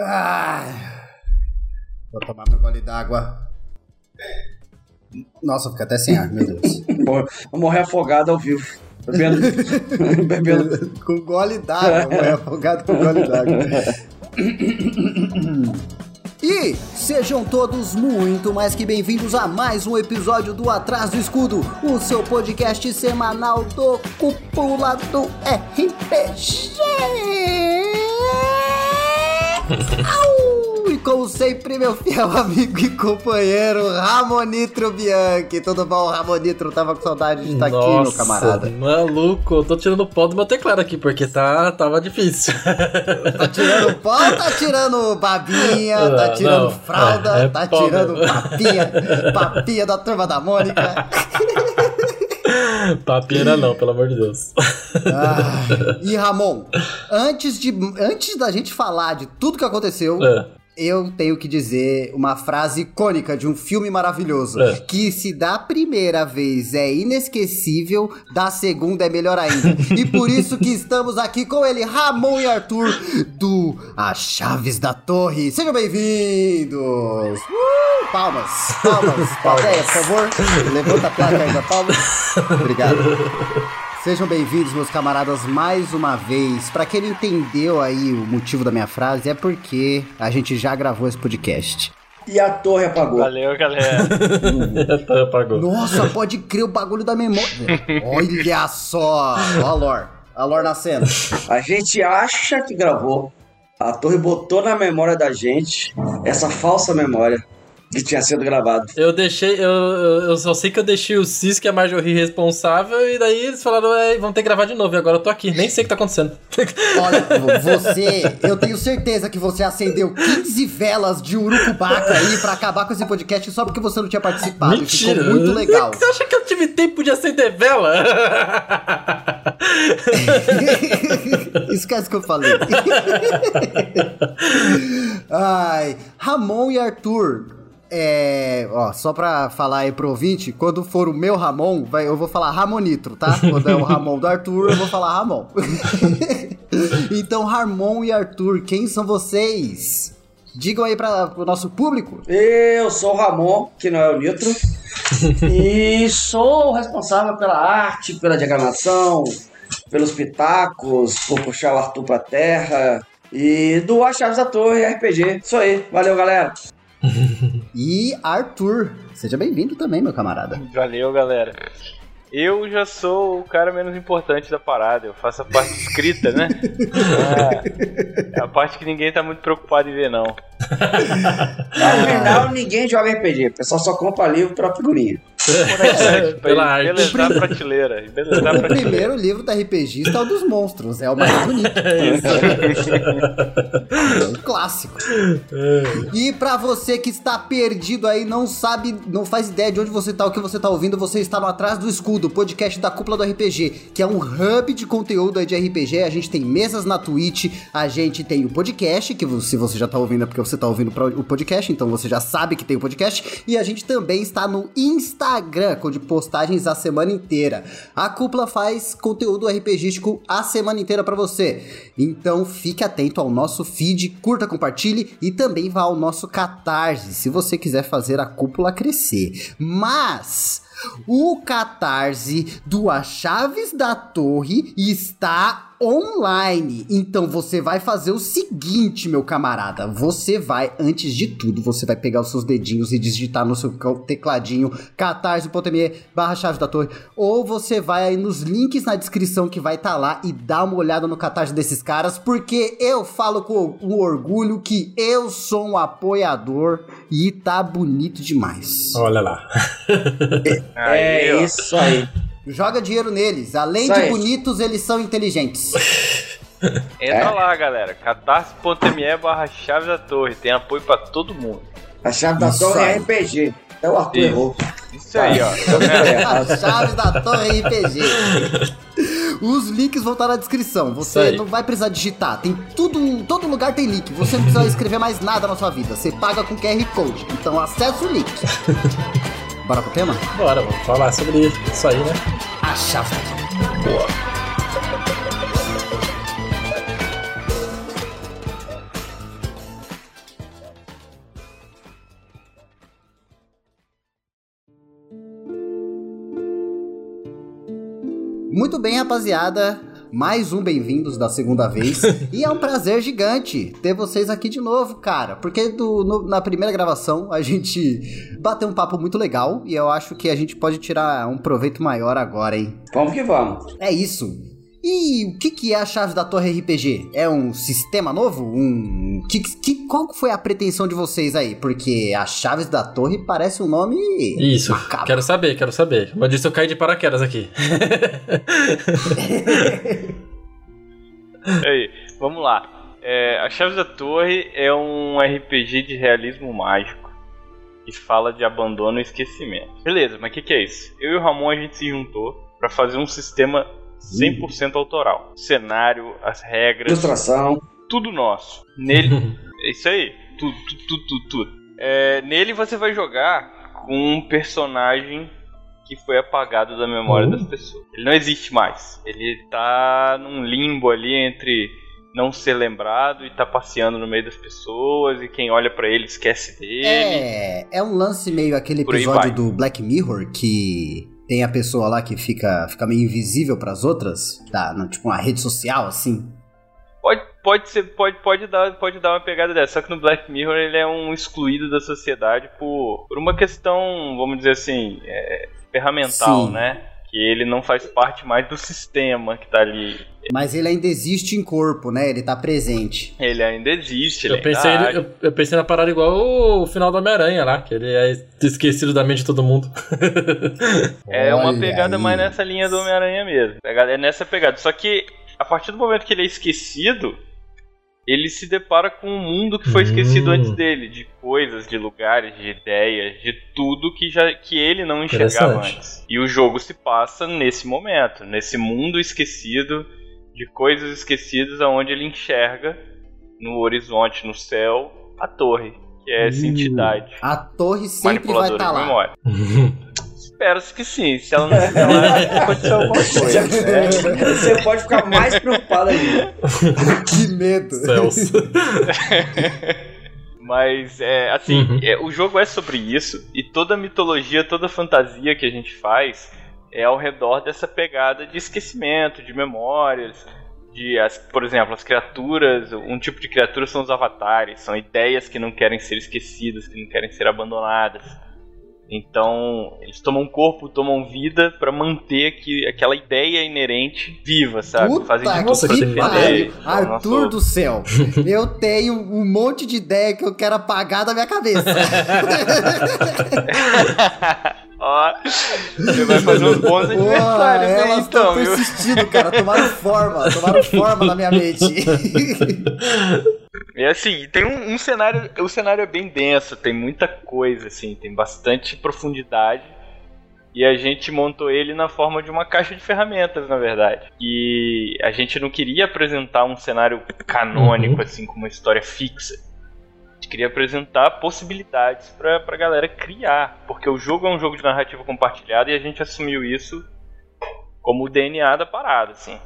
Ai, vou tomar meu gole d'água. Nossa, fica até sem ar, meu Deus. Vou morrer afogado ao vivo. Bebendo. bebendo. com gole d'água, morrer afogado com gole d'água. E sejam todos muito mais que bem-vindos a mais um episódio do Atrás do Escudo, o seu podcast semanal do Cúpula do RPG. Au! E como sempre, meu fiel amigo e companheiro Ramonitro Bianchi. Tudo bom, Ramonitro? Tava com saudade de estar aqui, meu camarada. Maluco, eu tô tirando pó do meu teclado aqui, porque tá, tava difícil. Tá tirando pó, tá tirando babinha, tá tirando não, fralda, é, é tá tirando mesmo. papinha, papinha da turma da Mônica. Papinha não, pelo amor de Deus. Ah, e Ramon, antes, de, antes da gente falar de tudo que aconteceu, é eu tenho que dizer uma frase icônica de um filme maravilhoso. É. Que se da primeira vez é inesquecível, da segunda é melhor ainda. e por isso que estamos aqui com ele, Ramon e Arthur, do As Chaves da Torre. Sejam bem-vindos! Uh, palmas, palmas, palmas. por favor. Levanta a placa aí da palmas. Obrigado. Sejam bem-vindos, meus camaradas, mais uma vez. Para quem não entendeu aí o motivo da minha frase, é porque a gente já gravou esse podcast. E a torre apagou. Valeu, galera. a torre apagou. Nossa, pode crer o bagulho da memória. Olha só. Ó a lore. A lore na cena. A gente acha que gravou. A torre botou na memória da gente essa falsa memória que tinha sido gravado. Eu deixei, eu, eu só sei que eu deixei o Cis, que é a Marjorie responsável, e daí eles falaram, é, vão ter que gravar de novo, e agora eu tô aqui, nem sei o que tá acontecendo. Olha, você, eu tenho certeza que você acendeu 15 velas de urucubaca aí pra acabar com esse podcast só porque você não tinha participado. Mentira. Ficou muito legal. Você acha que eu tive tempo de acender vela? Esquece o que eu falei. Ai, Ramon e Arthur, é, ó, só pra falar aí pro ouvinte, quando for o meu Ramon, vai, eu vou falar Ramonitro, tá? Quando é o Ramon do Arthur, eu vou falar Ramon. então, Ramon e Arthur, quem são vocês? Digam aí para o nosso público. Eu sou o Ramon, que não é o Nitro. e sou responsável pela arte, pela diagramação, pelos pitacos, por puxar o Arthur pra terra. E do As Chaves da Torre RPG. Isso aí. Valeu, galera e Arthur, seja bem-vindo também, meu camarada. Valeu, galera. Eu já sou o cara menos importante da parada, eu faço a parte escrita, né? É, é a parte que ninguém tá muito preocupado em ver, não. No final, ninguém joga RPG, o pessoal só compra livro pela figurinha. É, pela arte. Belezar a prateleira. A prateleira. O primeiro livro da RPG é o dos monstros. É o mais bonito. é um clássico. E para você que está perdido aí, não sabe, não faz ideia de onde você tá, o que você tá ouvindo, você está no Atrás do Escudo, podcast da Cúpula do RPG, que é um hub de conteúdo de RPG. A gente tem mesas na Twitch, a gente tem o podcast, que se você já tá ouvindo é porque você tá ouvindo o podcast, então você já sabe que tem o podcast. E a gente também está no Instagram Instagram, com de postagens a semana inteira. A cúpula faz conteúdo RPGístico a semana inteira para você. Então fique atento ao nosso feed, curta, compartilhe e também vá ao nosso Catarse, se você quiser fazer a cúpula crescer. Mas o Catarse do A Chaves da Torre está online. Então você vai fazer o seguinte, meu camarada. Você vai, antes de tudo, você vai pegar os seus dedinhos e digitar no seu tecladinho catarse.me barra chave da torre. Ou você vai aí nos links na descrição que vai estar tá lá e dá uma olhada no catarse desses caras, porque eu falo com um orgulho que eu sou um apoiador e tá bonito demais. Olha lá. é, é isso aí. Joga dinheiro neles. Além de bonitos, eles são inteligentes. Entra é. lá, galera. catarse.me barra chave da torre. Tem apoio pra todo mundo. A chave da Isso torre é aí. é RPG. É o Arthur errou. Isso aí, ó. Tá a chave da torre é RPG. Os links vão estar na descrição. Você não vai precisar digitar. Tem tudo, todo lugar tem link. Você não precisa escrever mais nada na sua vida. Você paga com QR Code. Então acessa o link. Bora pro tema? Bora, vamos falar sobre isso aí, né? A chave. Boa. Muito bem, rapaziada. Mais um bem-vindos da segunda vez. e é um prazer gigante ter vocês aqui de novo, cara. Porque do- no- na primeira gravação a gente bateu um papo muito legal. E eu acho que a gente pode tirar um proveito maior agora, hein? Vamos que vamos. É isso. E o que, que é a Chaves da Torre RPG? É um sistema novo? Um. Que, que, qual foi a pretensão de vocês aí? Porque a Chaves da Torre parece um nome. Isso, macabro. quero saber, quero saber. Como eu disse, eu caí de paraquedas aqui. Aí, vamos lá. É, a Chaves da Torre é um RPG de realismo mágico que fala de abandono e esquecimento. Beleza, mas o que, que é isso? Eu e o Ramon a gente se juntou pra fazer um sistema 100% autoral. O cenário, as regras, Ilustração. tudo nosso. Nele, é isso aí, tudo, tudo, tudo, tudo. É, nele você vai jogar com um personagem que foi apagado da memória Uhum. das pessoas. Ele não existe mais. Ele tá num limbo ali entre não ser lembrado e tá passeando no meio das pessoas e quem olha pra ele esquece dele. É, é um lance meio aquele episódio do Black Mirror que tem a pessoa lá que fica, fica meio invisível pras outras, tá, no- tipo uma rede social assim. Pode, pode ser, pode, pode dar, pode dar uma pegada dessa. Só que no Black Mirror ele é um excluído da sociedade por, por uma questão, vamos dizer assim, é, ferramental, Sim. né? Que ele não faz parte mais do sistema que tá ali. Mas ele ainda existe em corpo, né? Ele tá presente. Ele ainda existe, ele Eu pensei, ainda eu, eu pensei na parada igual o final do Homem-Aranha lá, que ele é esquecido da mente de todo mundo. É uma Olha pegada aí. mais nessa linha do Homem-Aranha mesmo. Pegada- É nessa pegada. Só que a partir do momento que ele é esquecido, ele se depara com um mundo que foi esquecido Hum. antes dele, de coisas, de lugares, de ideias, de tudo que já que ele não enxergava antes. E o jogo se passa nesse momento, nesse mundo esquecido, de coisas esquecidas aonde ele enxerga no horizonte, no céu, a torre, que é essa Hum. entidade A torre sempre vai manipuladora estar de lá. Espero-se que sim. Se ela não estiver lá, aconteceu alguma coisa. É, você pode ficar mais preocupado ainda. que medo. Céus. Mas, é, assim, Uhum. é, o jogo é sobre isso. E toda a mitologia, toda a fantasia que a gente faz é ao redor dessa pegada de esquecimento, de memórias. De, as, por exemplo, as criaturas, um tipo de criatura são os avatares, são ideias que não querem ser esquecidas, que não querem ser abandonadas. Então, eles tomam corpo, tomam vida pra manter que, aquela ideia inerente viva, sabe? Puta Fazem de tudo pra que defender. Arthur nosso- do céu, eu tenho um monte de ideia que eu quero apagar da minha cabeça. Ó, você vai fazer uns bons aniversários aí, elas estão então, viu? persistindo, cara. Tomaram forma, tomaram forma na minha mente. E assim, tem um, um cenário. O cenário é bem denso, tem muita coisa, assim, tem bastante profundidade. E a gente montou ele na forma de uma caixa de ferramentas, na verdade. E a gente não queria apresentar um cenário canônico, Uhum. assim, com uma história fixa. A gente queria apresentar possibilidades pra, pra galera criar. Porque o jogo é um jogo de narrativa compartilhada e a gente assumiu isso como o DNA da parada, assim.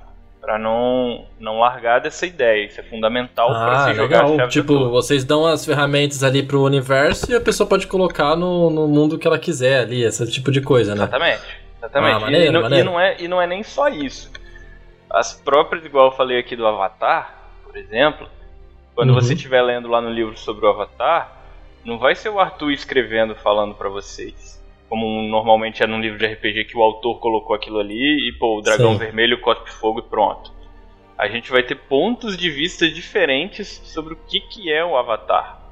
Pra não, não largar dessa ideia. Isso é fundamental pra Ah, se jogar legal. Tipo, vocês dão as ferramentas ali pro universo e a pessoa pode colocar no, no mundo que ela quiser ali, esse tipo de coisa, né? Exatamente. Exatamente. Ah, maneiro, e, não, e não é, e não é nem só isso. As próprias, igual eu falei aqui do Avatar, por exemplo, quando Uhum. você estiver lendo lá no livro sobre o Avatar, não vai ser o Arthur escrevendo, falando pra vocês. Como normalmente é num livro de RPG que o autor colocou aquilo ali e, pô, o dragão Sim. vermelho cospe fogo e pronto. A gente vai ter pontos de vista diferentes sobre o que, que é o Avatar.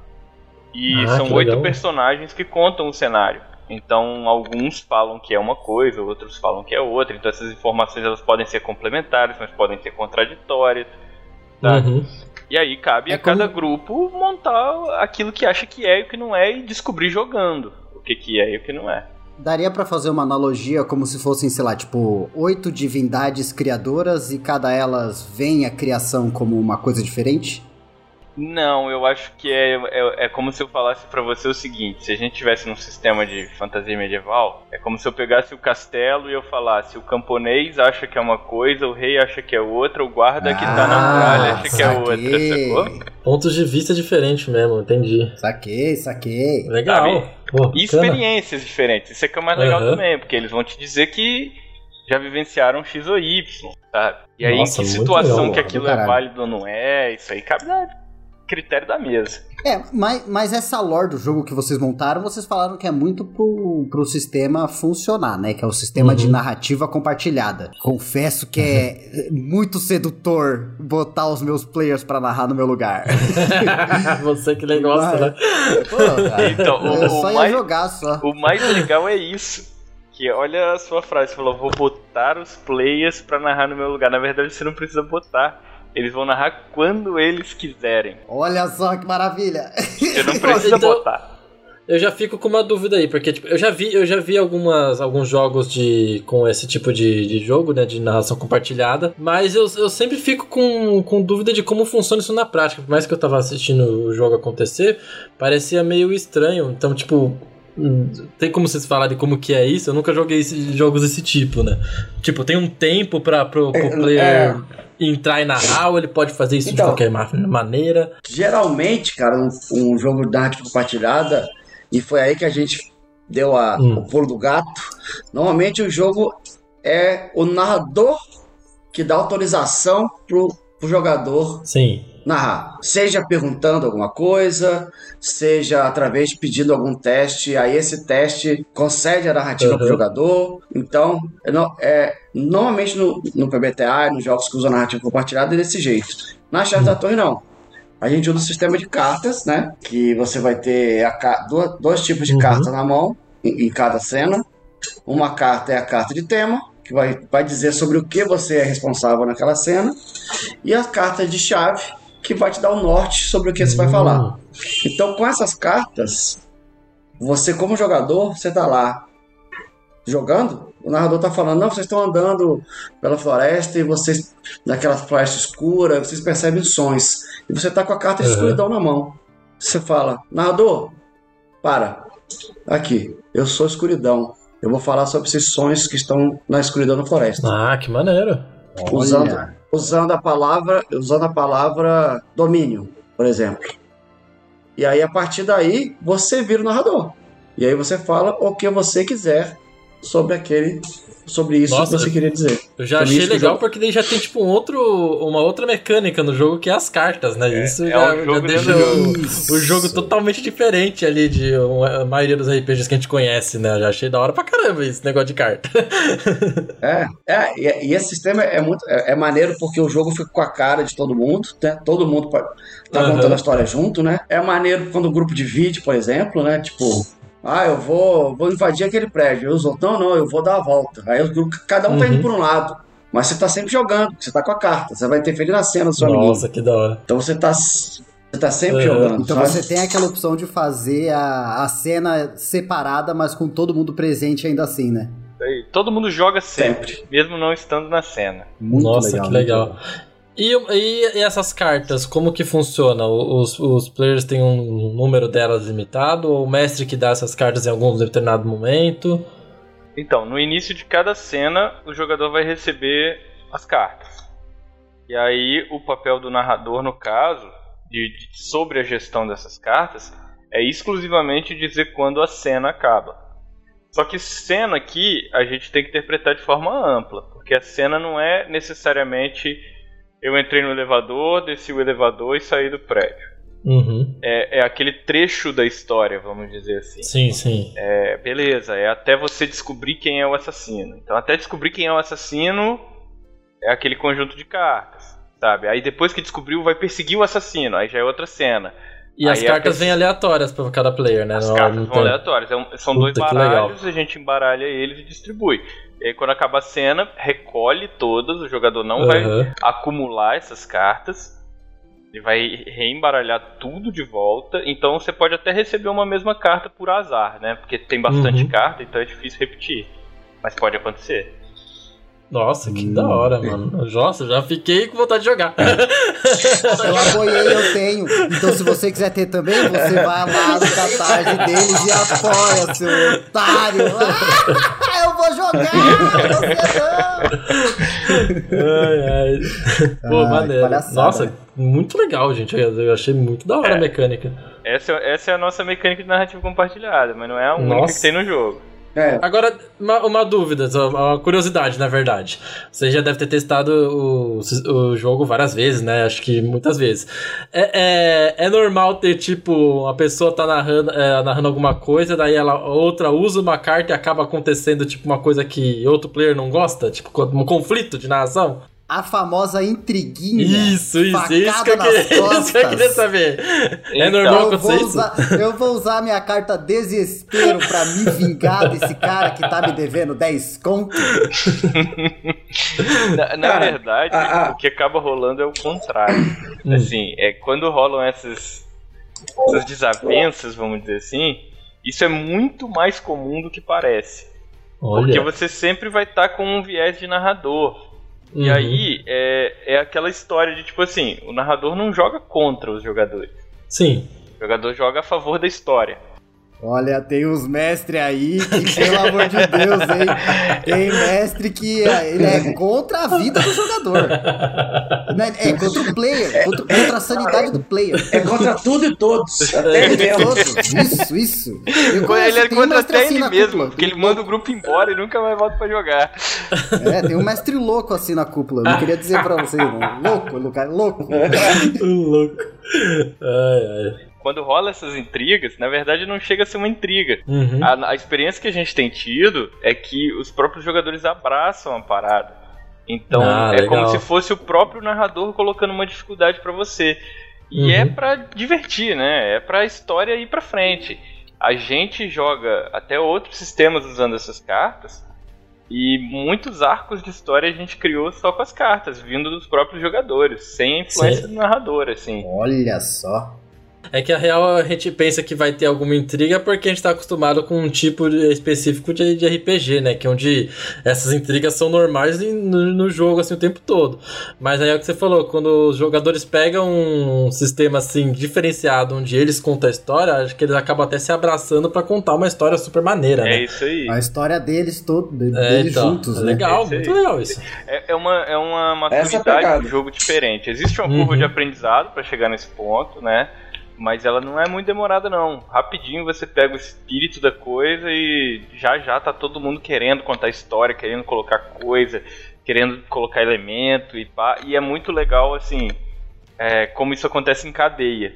E Ah, são oito legal. personagens que contam o cenário. Então, alguns falam que é uma coisa, outros falam que é outra. Então, essas informações elas podem ser complementares, mas podem ser contraditórias. Tá? Uhum. E aí cabe É a cada como- grupo montar aquilo que acha que é e o que não é e descobrir jogando o que, que é e o que não é. Daria pra fazer uma analogia como se fossem, sei lá, tipo, oito divindades criadoras e cada elas vem a criação como uma coisa diferente? Não, eu acho que é, é, é como se eu falasse pra você o seguinte: se a gente tivesse num sistema de fantasia medieval, é como se eu pegasse o castelo e eu falasse: o camponês acha que é uma coisa, o rei acha que é outra, o guarda que tá na muralha acha que é outra, sacou? Pontos de vista diferentes mesmo, entendi. Saquei, saquei. Legal. Pô, E experiências diferentes. Isso é que é o mais legal Aham. também, porque eles vão te dizer que já vivenciaram X ou Y, sabe? E aí, Nossa, em que situação legal, que aquilo é válido ou não é, isso aí cabe critério da mesa. É, mas, mas essa lore do jogo que vocês montaram, vocês falaram que é muito pro, pro sistema funcionar, né? Que é o sistema Uhum. de narrativa compartilhada. Confesso que é muito sedutor botar os meus players pra narrar no meu lugar. Você que gosta, Vai. né? Pô, cara, Então, o- eu só ia mais- jogar só. O mais legal é isso. Que olha a sua frase, você falou, vou botar os players pra narrar no meu lugar. Na verdade, você não precisa botar. Eles vão narrar quando eles quiserem. Olha só que maravilha. Você não precisa Então- botar. Eu já fico com uma dúvida aí, porque tipo, eu já vi, eu já vi algumas, alguns jogos de, com esse tipo de, de jogo, né, de narração compartilhada, mas eu, eu sempre fico com, com dúvida de como funciona isso na prática. Por mais que eu tava assistindo o jogo acontecer, parecia meio estranho. Então, tipo, tem como vocês falarem como que é isso? Eu nunca joguei jogos desse tipo, né? Tipo, tem um tempo para pro, pro É, player é. entrar e narrar, ou ele pode fazer isso de Então. qualquer ma- maneira. Geralmente, cara, um, um jogo de narrativa compartilhada, e foi aí que a gente deu a, Hum. o pulo do gato. Normalmente o jogo é o narrador que dá autorização pro, pro jogador Sim. Narrar. Seja perguntando alguma coisa, seja através de pedindo algum teste, aí esse teste concede a narrativa pro Uhum. jogador. Então, no- é, normalmente no, no PBTA, nos jogos que usam narrativa compartilhada, é desse jeito. Na Chave da Torre, não. A gente usa o sistema de cartas, né? Que você vai ter a duas- dois tipos de Uhum. cartas na mão, em, em cada cena. Uma carta é a carta de tema, que vai, vai dizer sobre o que você é responsável naquela cena. E a carta de chave, que vai te dar o norte sobre o que você vai Hum. falar. Então, com essas cartas, você, como jogador, você tá lá jogando, o narrador tá falando, não, vocês estão andando pela floresta e vocês, naquela floresta escura, vocês percebem sons. E você tá com a carta de Uhum. escuridão na mão. Você fala, narrador, para. Aqui, eu sou escuridão. Eu vou falar sobre esses sons que estão na escuridão da floresta. Ah, que maneiro. Usando, Olha. usando a palavra, usando a palavra domínio, por exemplo. E aí a partir daí você vira o narrador. E aí você fala o que você quiser sobre aquele sobre isso Nossa, que você queria dizer. Eu já achei legal jogo- porque daí já tem tipo um outro, uma outra mecânica no jogo que é as cartas, né? Isso é já, um já deixa o, jogo totalmente diferente ali de uma- a maioria dos RPGs que a gente conhece, né? Eu já achei da hora pra caramba esse negócio de carta. É, é e, e esse sistema é muito é, é maneiro porque o jogo fica com a cara de todo mundo, né? Todo mundo tá Aham. contando a história junto, né? É maneiro quando o grupo divide, por exemplo, né? Tipo, ah, eu vou, vou invadir aquele prédio. E os outros, não, não, eu vou dar a volta. Aí o grupo, cada um tá Uhum. indo por um lado. Mas você tá sempre jogando, você tá com a carta, você vai interferir na cena do seu amiguinho. Nossa, que da hora. Então você tá, você tá sempre Aham. jogando. Então sabe? você tem aquela opção de fazer a, a cena separada, mas com todo mundo presente ainda assim, né? Todo mundo joga sempre, mesmo não estando na cena. Muito Nossa, legal. que muito legal. E, e- e essas cartas, como que funciona? Os, os players têm um número delas limitado? Ou o mestre que dá essas cartas em algum determinado momento? Então, no início de cada cena, o jogador vai receber as cartas. E aí, o papel do narrador, no caso, de, de- sobre a gestão dessas cartas, é exclusivamente dizer quando a cena acaba. Só que cena aqui a gente tem que interpretar de forma ampla, porque a cena não é necessariamente eu entrei no elevador, desci o elevador e saí do prédio. Uhum. É, é aquele trecho da história, vamos dizer assim. Sim, sim. É, beleza, é até você descobrir quem é o assassino. Então, até descobrir quem é o assassino, é aquele conjunto de cartas, sabe? Aí depois que descobriu, vai perseguir o assassino, aí já é outra cena. E as Aí a cartas pessoa- vêm aleatórias pra cada player, né? As Não- cartas não vão tem- aleatórias, é são Puta, dois baralhos, a gente embaralha eles e distribui. E aí, quando acaba a cena, recolhe todas, o jogador não vai Aham. acumular essas cartas. Ele vai reembaralhar tudo de volta. Então você pode até receber uma mesma carta por azar, né? Porque tem bastante Uhum. carta, então é difícil repetir. Mas pode acontecer. Nossa, que Hum. da hora, mano. Nossa, já fiquei com vontade de jogar. Eu apoiei, eu tenho. Então, se você quiser ter também, você vai lá no catarse deles e apoia, seu otário. Ah, eu vou jogar! Você ai, ai. Pô, Ai, maneiro. Nossa, muito legal, gente. Eu achei muito da hora a É. mecânica. Essa, essa é a nossa mecânica de narrativa compartilhada, mas não é a única Nossa. que tem no jogo. É. Agora, uma, uma dúvida, uma curiosidade, na verdade. Você já deve ter testado o, o jogo várias vezes, né? Acho que muitas vezes. É, é, é normal ter, tipo, uma pessoa tá narrando, é, narrando alguma coisa, daí ela outra usa uma carta e acaba acontecendo, tipo, uma coisa que outro player não gosta? Tipo, um conflito de narração? A famosa intriguinha. Isso, isso, isso que, eu queria, isso que eu costas. queria saber. é Então, normal Eu acontecer isso? usar, eu vou usar minha carta desespero pra me vingar desse cara que tá me devendo 10 conto. Na, na Cara, verdade, a- a- o que acaba rolando é o contrário. Hum. Assim, é quando rolam essas, essas desavenças, vamos dizer assim, isso é muito mais comum do que parece. Porque Olha. você sempre vai estar com um viés de narrador. E Uhum. aí é, é aquela história de tipo assim, o narrador não joga contra os jogadores. Sim. O jogador joga a favor da história. Olha, tem uns mestres aí que, pelo amor de Deus, hein? Tem mestre que é, ele é contra a vida do jogador. É, é contra o player, contra, contra a sanidade do player. É contra tudo e todos. Até ele mesmo. Isso, isso. Eu conheço, ele é um contra até assim ele mesmo, cúpula. porque ele manda o grupo embora e nunca mais volta pra jogar. É, tem um mestre louco assim na cúpula. Eu não queria dizer pra vocês, não. Louco, Lucas, louco. louco. Ai, ai. Quando rola essas intrigas, na verdade não chega a ser uma intriga. Uhum. A, a experiência que a gente tem tido é que os próprios jogadores abraçam a parada. Então Ah, é legal. como se fosse o próprio narrador colocando uma dificuldade pra você. E Uhum. é pra divertir, né? É pra história ir pra frente. A gente joga até outros sistemas usando essas cartas. E muitos arcos de história a gente criou só com as cartas, vindo dos próprios jogadores, sem a influência Sim. do narrador, assim. Olha só. É que a real a gente pensa que vai ter alguma intriga porque a gente tá acostumado com um tipo de- específico de, de RPG, né? Que é onde essas intrigas são normais em- no, no jogo assim o tempo todo. Mas aí é o que você falou, quando os jogadores pegam um sistema assim diferenciado onde eles contam a história, acho que eles acabam até se abraçando pra contar uma história super maneira, É né? isso aí. A história deles, todo, de- É, deles então, juntos, é né? legal, É muito legal isso. É, é uma, é uma é maturidade do jogo diferente. Existe uma Uhum. curva de aprendizado pra chegar nesse ponto, né? Mas ela não é muito demorada, não. Rapidinho você pega o espírito da coisa e já já tá todo mundo querendo contar história, querendo colocar coisa, querendo colocar elemento e pá. E é muito legal, assim, é, como isso acontece em cadeia.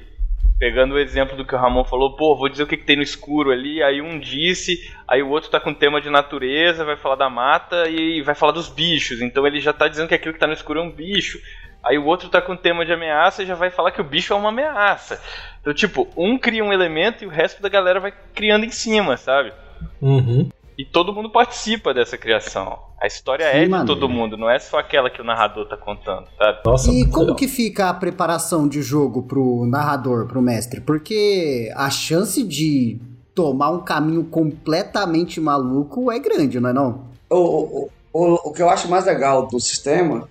Pegando o exemplo do que o Ramon falou, pô, vou dizer o que, que tem no escuro ali, aí um disse, aí o outro tá com tema de natureza, vai falar da mata e vai falar dos bichos. Então ele já tá dizendo que aquilo que tá no escuro é um bicho. Aí o outro tá com tema de ameaça e já vai falar que o bicho é uma ameaça. Então, tipo, um cria um elemento e o resto da galera vai criando em cima, sabe? Uhum. E todo mundo participa dessa criação. A história Que é de maneiro. todo mundo, não é só aquela que o narrador tá contando, sabe? Nossa, E como legal. que fica a preparação de jogo pro narrador, pro mestre? Porque a chance de tomar um caminho completamente maluco é grande, não é não? O, o, o, o que eu acho mais legal do sistema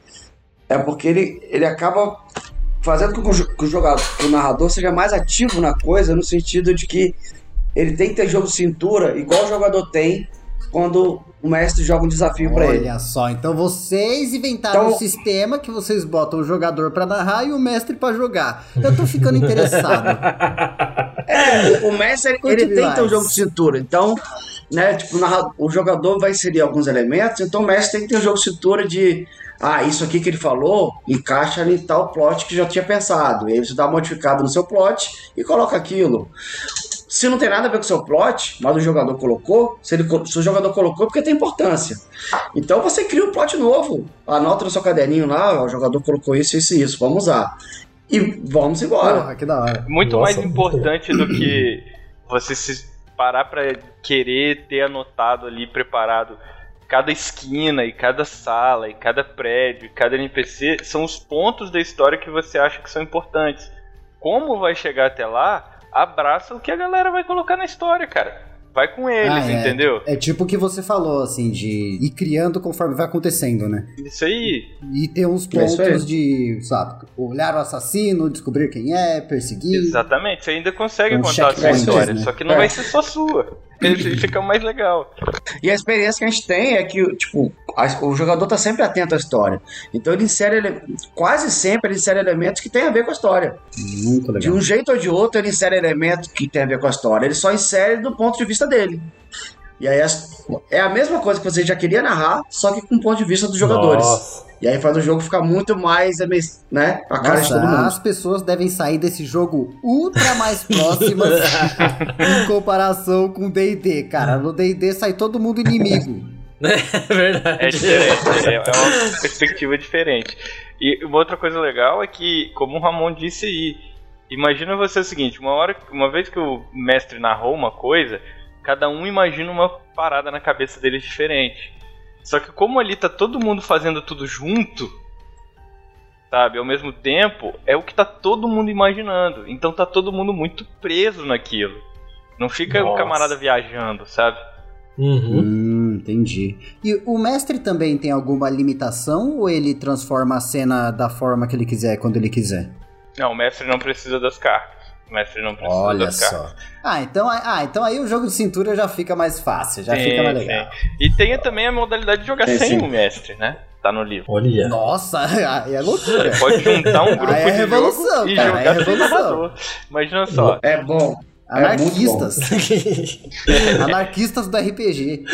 é porque ele, ele acaba fazendo com que o, jogador, o narrador seja mais ativo na coisa, no sentido de que ele tem que ter jogo de cintura, igual o jogador tem quando o mestre joga um desafio pra ele. Olha só, então vocês inventaram Então- um sistema que vocês botam o jogador pra narrar e o mestre pra jogar. Eu tô ficando interessado. É, o, mestre ele, tem que ter um jogo de cintura, então, né, tipo, o jogador vai inserir alguns elementos, então o mestre tem que ter um jogo de cintura de ah, isso aqui que ele falou encaixa ali em tal plot que já tinha pensado. E aí você dá uma modificada no seu plot e coloca aquilo. Se não tem nada a ver com o seu plot, mas o jogador colocou, se, ele, se o jogador colocou, é porque tem importância. Então você cria um plot novo. Anota no seu caderninho lá, ó, o jogador colocou isso, isso e isso, vamos usar. E vamos embora. Porra, que da hora. muito Nossa, mais importante do que você se parar pra querer ter anotado ali, preparado cada esquina e cada sala e cada prédio e cada NPC são os pontos da história que você acha que são importantes. Como vai chegar até lá, abraça o que a galera vai colocar na história, cara. Vai com eles, Ah, é. entendeu? É tipo o que você falou, assim, de ir criando conforme vai acontecendo, né? Isso aí. E ter uns É pontos de, sabe, olhar o assassino, descobrir quem é, perseguir. Exatamente. Você ainda consegue Um contar a sua história, né? só que não É. vai ser só sua. Ele fica mais legal. E a experiência que a gente tem é que, tipo, a- o jogador tá sempre atento à história. Então ele insere, ele- quase sempre ele insere elementos que tem a ver com a história. Muito De legal. um jeito ou de outro ele insere elementos que tem a ver com a história. Ele só insere do ponto de vista dele. E aí as- é a mesma coisa que você já queria narrar, só que com o ponto de vista dos jogadores. Nossa. E aí faz o jogo ficar muito mais, né, a cara de Nossa, todo mundo. as pessoas devem sair desse jogo ultra mais próximas em comparação com o D&D, cara. No D&D sai todo mundo inimigo. É verdade. É diferente, é, é uma perspectiva diferente. E uma outra coisa legal é que, como o Ramon disse aí, imagina você o seguinte, uma hora, uma vez que o mestre narrou uma coisa, cada um imagina uma parada na cabeça deles diferente. Só que como ali tá todo mundo fazendo tudo junto, sabe, ao mesmo tempo, é o que tá todo mundo imaginando. Então tá todo mundo muito preso naquilo. Não fica o Nossa. camarada viajando, sabe? Uhum. Hum, entendi. E o mestre também tem alguma limitação ou ele transforma a cena da forma que ele quiser, quando ele quiser? Não, o mestre não precisa das cartas. O mestre não precisa Olha das cartas. só. Ah então, ah, então aí o jogo de cintura já fica mais fácil, já Sim, fica mais sim. legal. E tem também a modalidade de jogar Sim, sem sim. o mestre, né? Tá no livro. Olha. Nossa, aí é loucura. Você pode juntar um grupo Aí é de revolução, jogo e cara, jogar é sem revolução. narrador. Imagina só. É bom. Anarquistas. Anarquistas do RPG.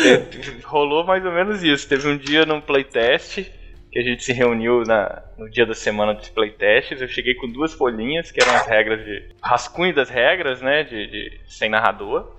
Rolou mais ou menos isso. Teve um dia num playtest que a gente se reuniu na, no dia da semana dos playtests. Eu cheguei com duas folhinhas, que eram as regras de. rascunho das regras, né? De, de- sem narrador.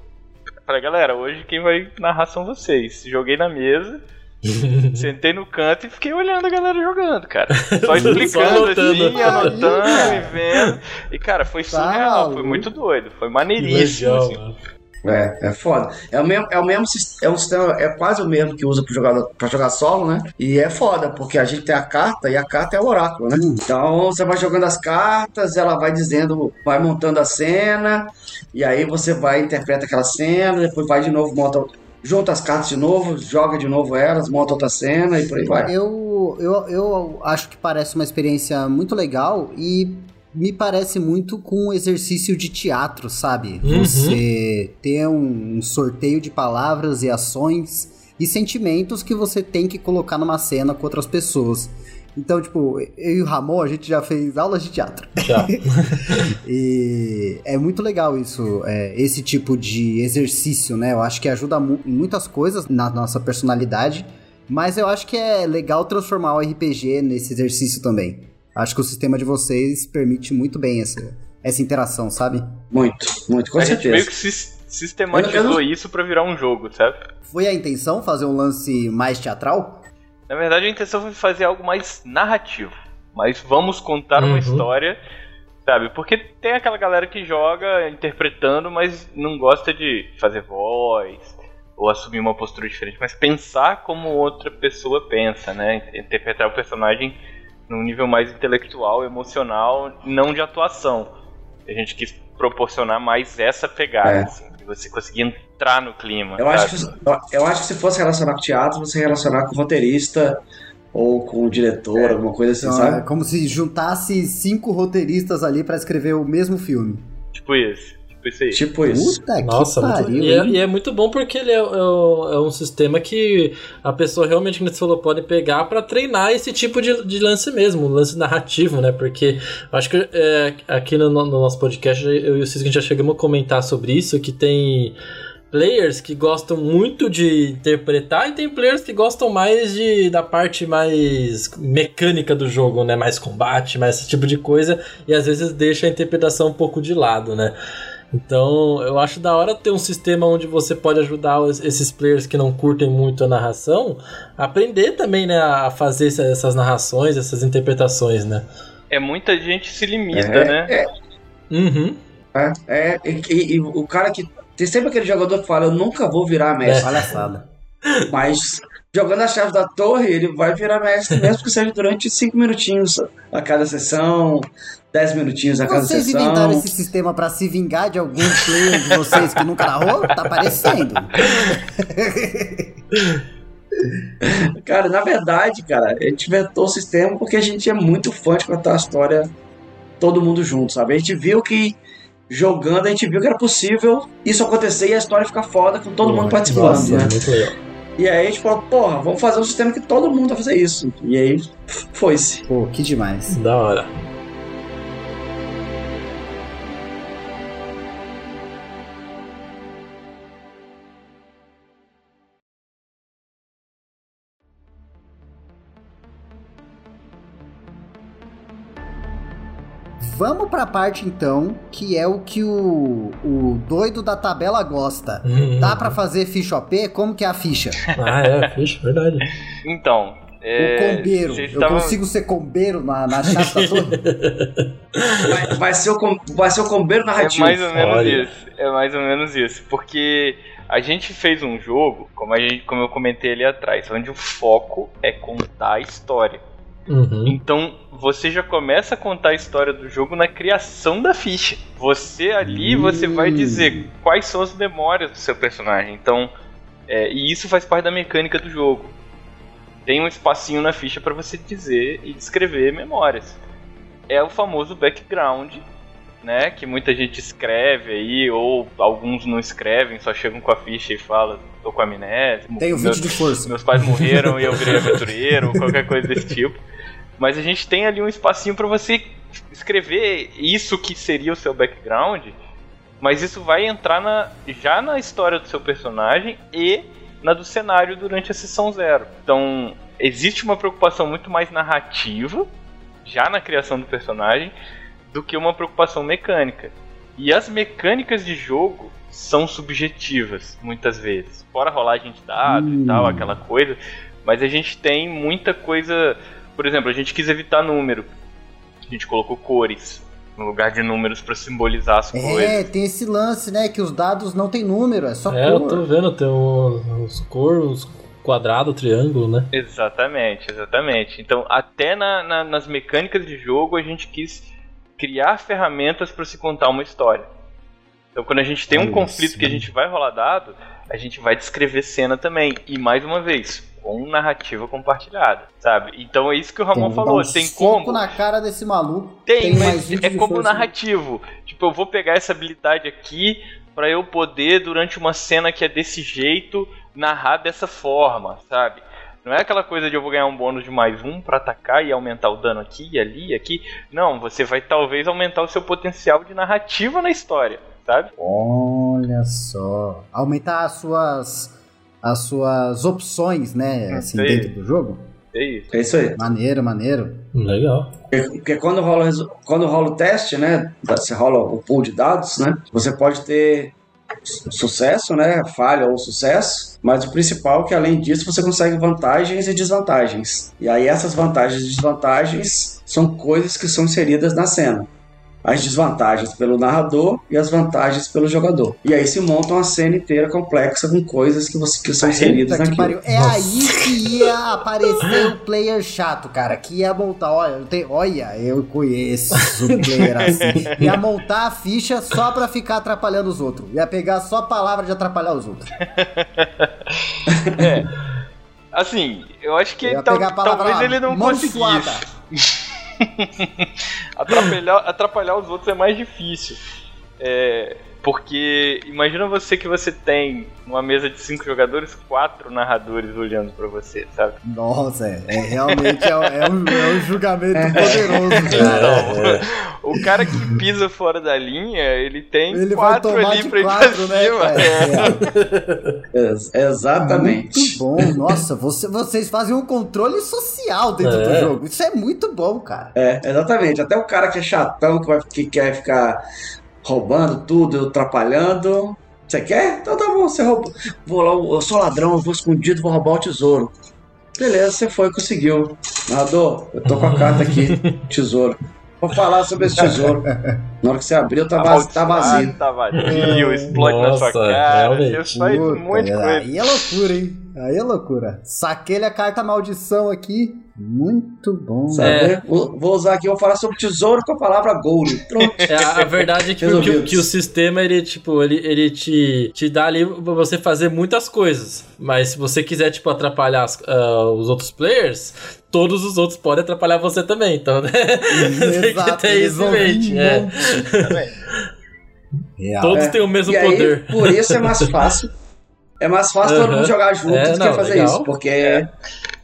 Eu Falei, galera, hoje quem vai narrar são vocês. Joguei na mesa, sentei no canto e fiquei olhando a galera jogando, cara. Só explicando anotando. assim, anotando e vendo. E, cara, foi surreal, foi muito doido. Foi maneiríssimo, Legal, assim. É, é foda. É o mesmo, é o mesmo é um sistema, é quase o mesmo que usa pro jogador para jogar solo, né? E é foda, porque a gente tem a carta e a carta é o oráculo, né? Então você vai jogando as cartas, ela vai dizendo, vai montando a cena, e aí você vai interpreta aquela cena, depois vai de novo, monta, junta as cartas de novo, joga de novo elas, monta outra cena e por aí vai. Eu, eu, eu acho que parece uma experiência muito legal e me parece muito com um exercício de teatro, sabe? Uhum. Você ter um, um sorteio de palavras e ações e sentimentos que você tem que colocar numa cena com outras pessoas. Então, tipo, eu e o Ramon, a gente já fez aulas de teatro. Já. E é muito legal isso, é, esse tipo de exercício, né? Eu acho que ajuda mu em muitas coisas na nossa personalidade, mas eu acho que é legal transformar o RPG nesse exercício também. Acho que o sistema de vocês permite muito bem essa, essa interação, sabe? Muito, muito, com a gente meio certeza. que sis- sistematizou Eu não- isso pra virar um jogo, sabe? Foi a intenção fazer um lance mais teatral? Na verdade, a intenção foi fazer algo mais narrativo. Mas vamos contar uma Uhum. história, sabe? Porque tem aquela galera que joga interpretando, mas não gosta de fazer voz ou assumir uma postura diferente, mas pensar como outra pessoa pensa, né? Interpretar o personagem num nível mais intelectual, emocional, não de atuação. A gente quis proporcionar mais essa pegada, É. assim, de você conseguir entrar no clima. Eu acho, que, eu- eu acho que se fosse relacionar com teatro, você relacionar com o roteirista ou com o diretor, alguma coisa assim, Então, é sabe? como se juntasse cinco roteiristas ali pra escrever o mesmo filme. Tipo isso. Tipo isso aí. Tipo isso. Puta Nossa, que muito- pariu, e, é, e é muito bom porque ele é, é um- é um sistema que a pessoa realmente, como você falou, pode pegar pra treinar esse tipo de, de lance mesmo, um lance narrativo, né? Porque eu acho que é, aqui no, no nosso podcast, eu e o Cisco já chegamos a comentar sobre isso, que tem players que gostam muito de interpretar e tem players que gostam mais de, da parte mais mecânica do jogo, né? Mais combate, mais esse tipo de coisa, e às vezes deixa a interpretação um pouco de lado, né? Então, eu acho da hora ter um sistema onde você pode ajudar esses players que não curtem muito a narração a aprender também, né, a fazer essa- essas narrações, essas interpretações, né? É muita gente se limita, É, né? Uhum. É, é, e, e- e o cara que. Tem sempre aquele jogador que fala, eu nunca vou virar mestre. Palhaçada. Mas jogando a chave da torre, ele vai virar mestre mesmo que seja durante cinco minutinhos a cada sessão, 10 minutinhos a cada Vocês sessão. inventaram esse sistema pra se vingar de algum player de vocês que nunca narrou? Tá parecendo. Cara, na verdade, cara, a gente inventou o sistema porque a gente é muito fã de contar a história todo mundo junto, sabe? A gente viu que jogando, a gente viu que era possível isso acontecer e a história ficar foda com todo mundo participando, Nossa, né? muito legal. E aí a gente falou, porra, vamos fazer um sistema que todo mundo vai fazer isso. E aí foi-se. Pô, que demais. Da hora. Vamos pra parte então, que é o que o, o doido da tabela gosta. Uhum. Dá pra fazer ficha OP? Como que é a ficha? Ah, é, ficha, verdade. Então, é, o combeiro. Eu tavam- consigo ser combeiro na, na chave da torre? Vai, vai ser o, com- vai ser o combeiro É narrativo. mais ou menos Olha. isso. É mais ou menos isso. Porque a gente fez um jogo, como, a gente, como eu comentei ali atrás, onde o foco é contar a história. Uhum. Então você já começa a contar a história do jogo na criação da ficha. Você ali, você vai dizer quais são as memórias do seu personagem. Então, é, e isso faz parte da mecânica do jogo. Tem um espacinho na ficha para você dizer e descrever memórias. É o famoso background, né? Que muita gente escreve aí, ou alguns não escrevem, só chegam com a ficha e falam, tô com amnésia. Tenho meu- 20 de força. meus pais morreram e eu virei aventureiro, qualquer coisa desse tipo. Mas a gente tem ali um espacinho para você escrever isso que seria o seu background, mas isso vai entrar na, já na história do seu personagem e na do cenário durante a sessão zero. Então, existe uma preocupação muito mais narrativa, já na criação do personagem, do que uma preocupação mecânica. E as mecânicas de jogo são subjetivas, muitas vezes. Fora rolagem de dados Hum. e tal, aquela coisa. Mas a gente tem muita coisa. Por exemplo, a gente quis evitar número. A gente colocou cores no lugar de números para simbolizar as É, coisas. tem esse lance, né? Que os dados não tem número, é só É, eu cor. tô vendo, tem uns, uns cor, uns quadrado, triângulo, né? Exatamente, exatamente. Então, até na- na- nas mecânicas de jogo, a gente quis criar ferramentas para se contar uma história. Então, quando a gente tem um Olha conflito que a gente vai rolar dado, a gente vai descrever cena também. E mais uma vez, com narrativa compartilhada, sabe? Então é isso que o Ramon Tem falou. um tem como? na cara desse maluco. Tem, mais mas 20 é como força. narrativo. Tipo, eu vou pegar essa habilidade aqui pra eu poder, durante uma cena que é desse jeito, narrar dessa forma, sabe? Não é aquela coisa de eu vou ganhar um bônus de mais um pra atacar e aumentar o dano aqui e ali e aqui. Não, você vai talvez aumentar o seu potencial de narrativa na história, sabe? Olha só. Aumentar as suas as suas opções, né, assim, Sim. dentro do jogo. É isso. É isso aí. Maneiro, maneiro. Legal. Porque quando rola, quando rola o teste, né? Você rola o pool de dados, né? Você pode ter sucesso, né? Falha ou sucesso. Mas o principal é que além disso você consegue vantagens e desvantagens. E aí essas vantagens e desvantagens são coisas que são inseridas na cena. As desvantagens pelo narrador e as vantagens pelo jogador. E aí se monta uma cena inteira complexa com coisas que, você, que são inseridas naquilo. pariu. É aí que ia aparecer o player chato, cara. Que ia montar. Olha, eu tenho, olha, eu conheço o player assim. Ia montar a ficha só pra ficar atrapalhando os outros. Ia pegar só a palavra de atrapalhar os outros. Assim, eu acho que Eu tal- pegar a palavra talvez lá, ele não conseguisse. atrapalhar, atrapalhar os outros é mais difícil. É, porque imagina você que você tem uma mesa de cinco jogadores, quatro narradores olhando pra você, sabe? Nossa, é, é realmente é, um- é um, é um julgamento poderoso, cara. Então, o cara que pisa fora da linha, ele tem Ele vai quatro tomar ali pra ir quatro, pra né, cima. É. Ex- exatamente. Muito bom. Nossa, você- vocês fazem um controle social dentro do É. jogo. Isso é muito bom, cara. É, exatamente. Até o cara que é chatão, que, vai, que quer ficar roubando tudo, atrapalhando. Você quer? Então tá bom, você rouba. Vou lá, eu sou ladrão, eu vou escondido, vou roubar o tesouro. Beleza, você foi, conseguiu. Narrador, eu tô com a carta aqui, tesouro. Vou falar sobre esse tesouro. Na hora que você abriu, tá, vaz, tá vazio. Tá vazio, explode na sua Nossa, cara. realmente. Um monte de é, coisa. Aí é loucura, hein? Aí é loucura. Saquei a carta maldição aqui. Muito bom. É. Vou, usar aqui, vou falar sobre tesouro com a palavra gold. Pronto. É, a, verdade é que, que, que o sistema, ele, tipo, ele, ele te, te dá ali pra você fazer muitas coisas. Mas se você quiser, tipo, atrapalhar as- ah, os outros players, todos os outros podem atrapalhar você também. Então, né? Tem que ter isso em mente. É. Real. Todos É. têm o mesmo E aí, poder. por isso é mais fácil. É mais fácil todo Aham. mundo jogar junto É, do não, que fazer legal. isso. Porque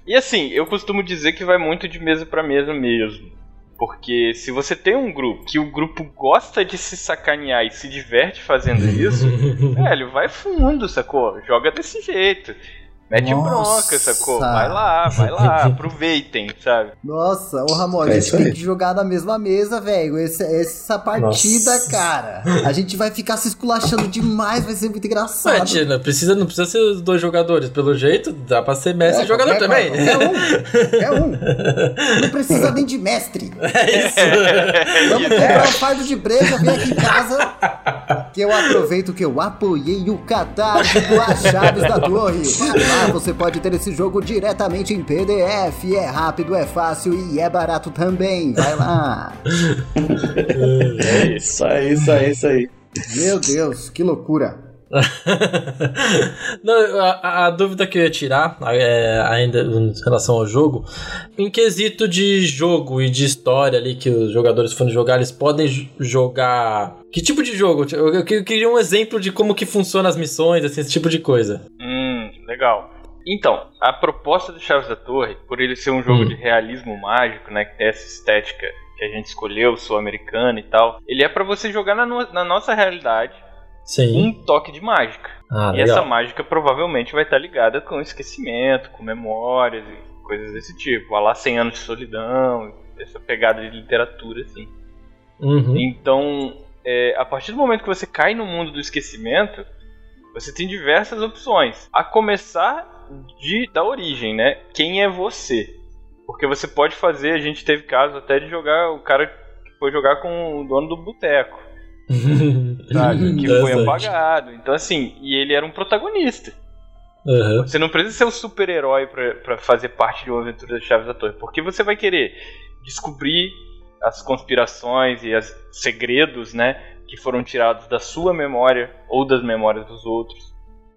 E assim, eu costumo dizer que vai muito de mesa pra mesa mesmo. Porque se você tem um grupo que o grupo gosta de se sacanear e se diverte fazendo isso, velho, vai fundo, sacou? Joga desse jeito. Mete Nossa. bronca, sacou? Vai lá, vai lá, aproveitem, sabe? Nossa, ô Ramon, a É gente isso tem que jogar na mesma mesa, velho. Esse- Essa partida, Nossa. cara. A gente vai ficar se esculachando demais, vai ser muito Ué, engraçado. tia, não precisa, não precisa ser os dois jogadores. Pelo jeito, dá pra ser mestre É, e jogador também. Qualquer um. Qualquer um. Não precisa nem de mestre. É isso. Vamos comprar um fardo de breja, vem aqui em casa. Que eu aproveito que eu apoiei o catarse do Chaves da Torre. Lá você pode ter esse jogo diretamente em PDF. É rápido, é fácil e é barato também. Vai lá. É isso. Isso aí, isso aí, isso aí. Meu Deus, que loucura. Não, a, a- dúvida que eu ia tirar, é, ainda em relação ao jogo, em quesito de jogo e de história ali que os jogadores forem jogar, eles podem jogar. Que tipo de jogo? Eu, eu queria um exemplo de como que funciona as missões, assim, esse tipo de coisa. Hum, legal. Então, a proposta do Chaves da Torre, por ele ser um jogo Hum. de realismo mágico, né, que tem essa estética que a gente escolheu, sul-americana e tal, ele é pra você jogar na, no- na nossa realidade Sim. um toque de mágica. Ah, e essa legal. mágica provavelmente vai estar ligada com esquecimento, com memórias e coisas desse tipo. Vai lá 100 anos de solidão, essa pegada de literatura, assim. Uhum. Então, é, a partir do momento que você cai no mundo do esquecimento, você tem diversas opções. A começar de, da origem, né? Quem é você? Porque você pode fazer, a gente teve caso até de jogar o cara que foi jogar com o dono do boteco, sabe? Que foi apagado. Então, assim, e ele era um protagonista. Uhum. Você não precisa ser um super-herói pra fazer parte de uma aventura das Chaves da Torre, porque você vai querer descobrir as conspirações e os segredos, né, que foram tirados da sua memória ou das memórias dos outros.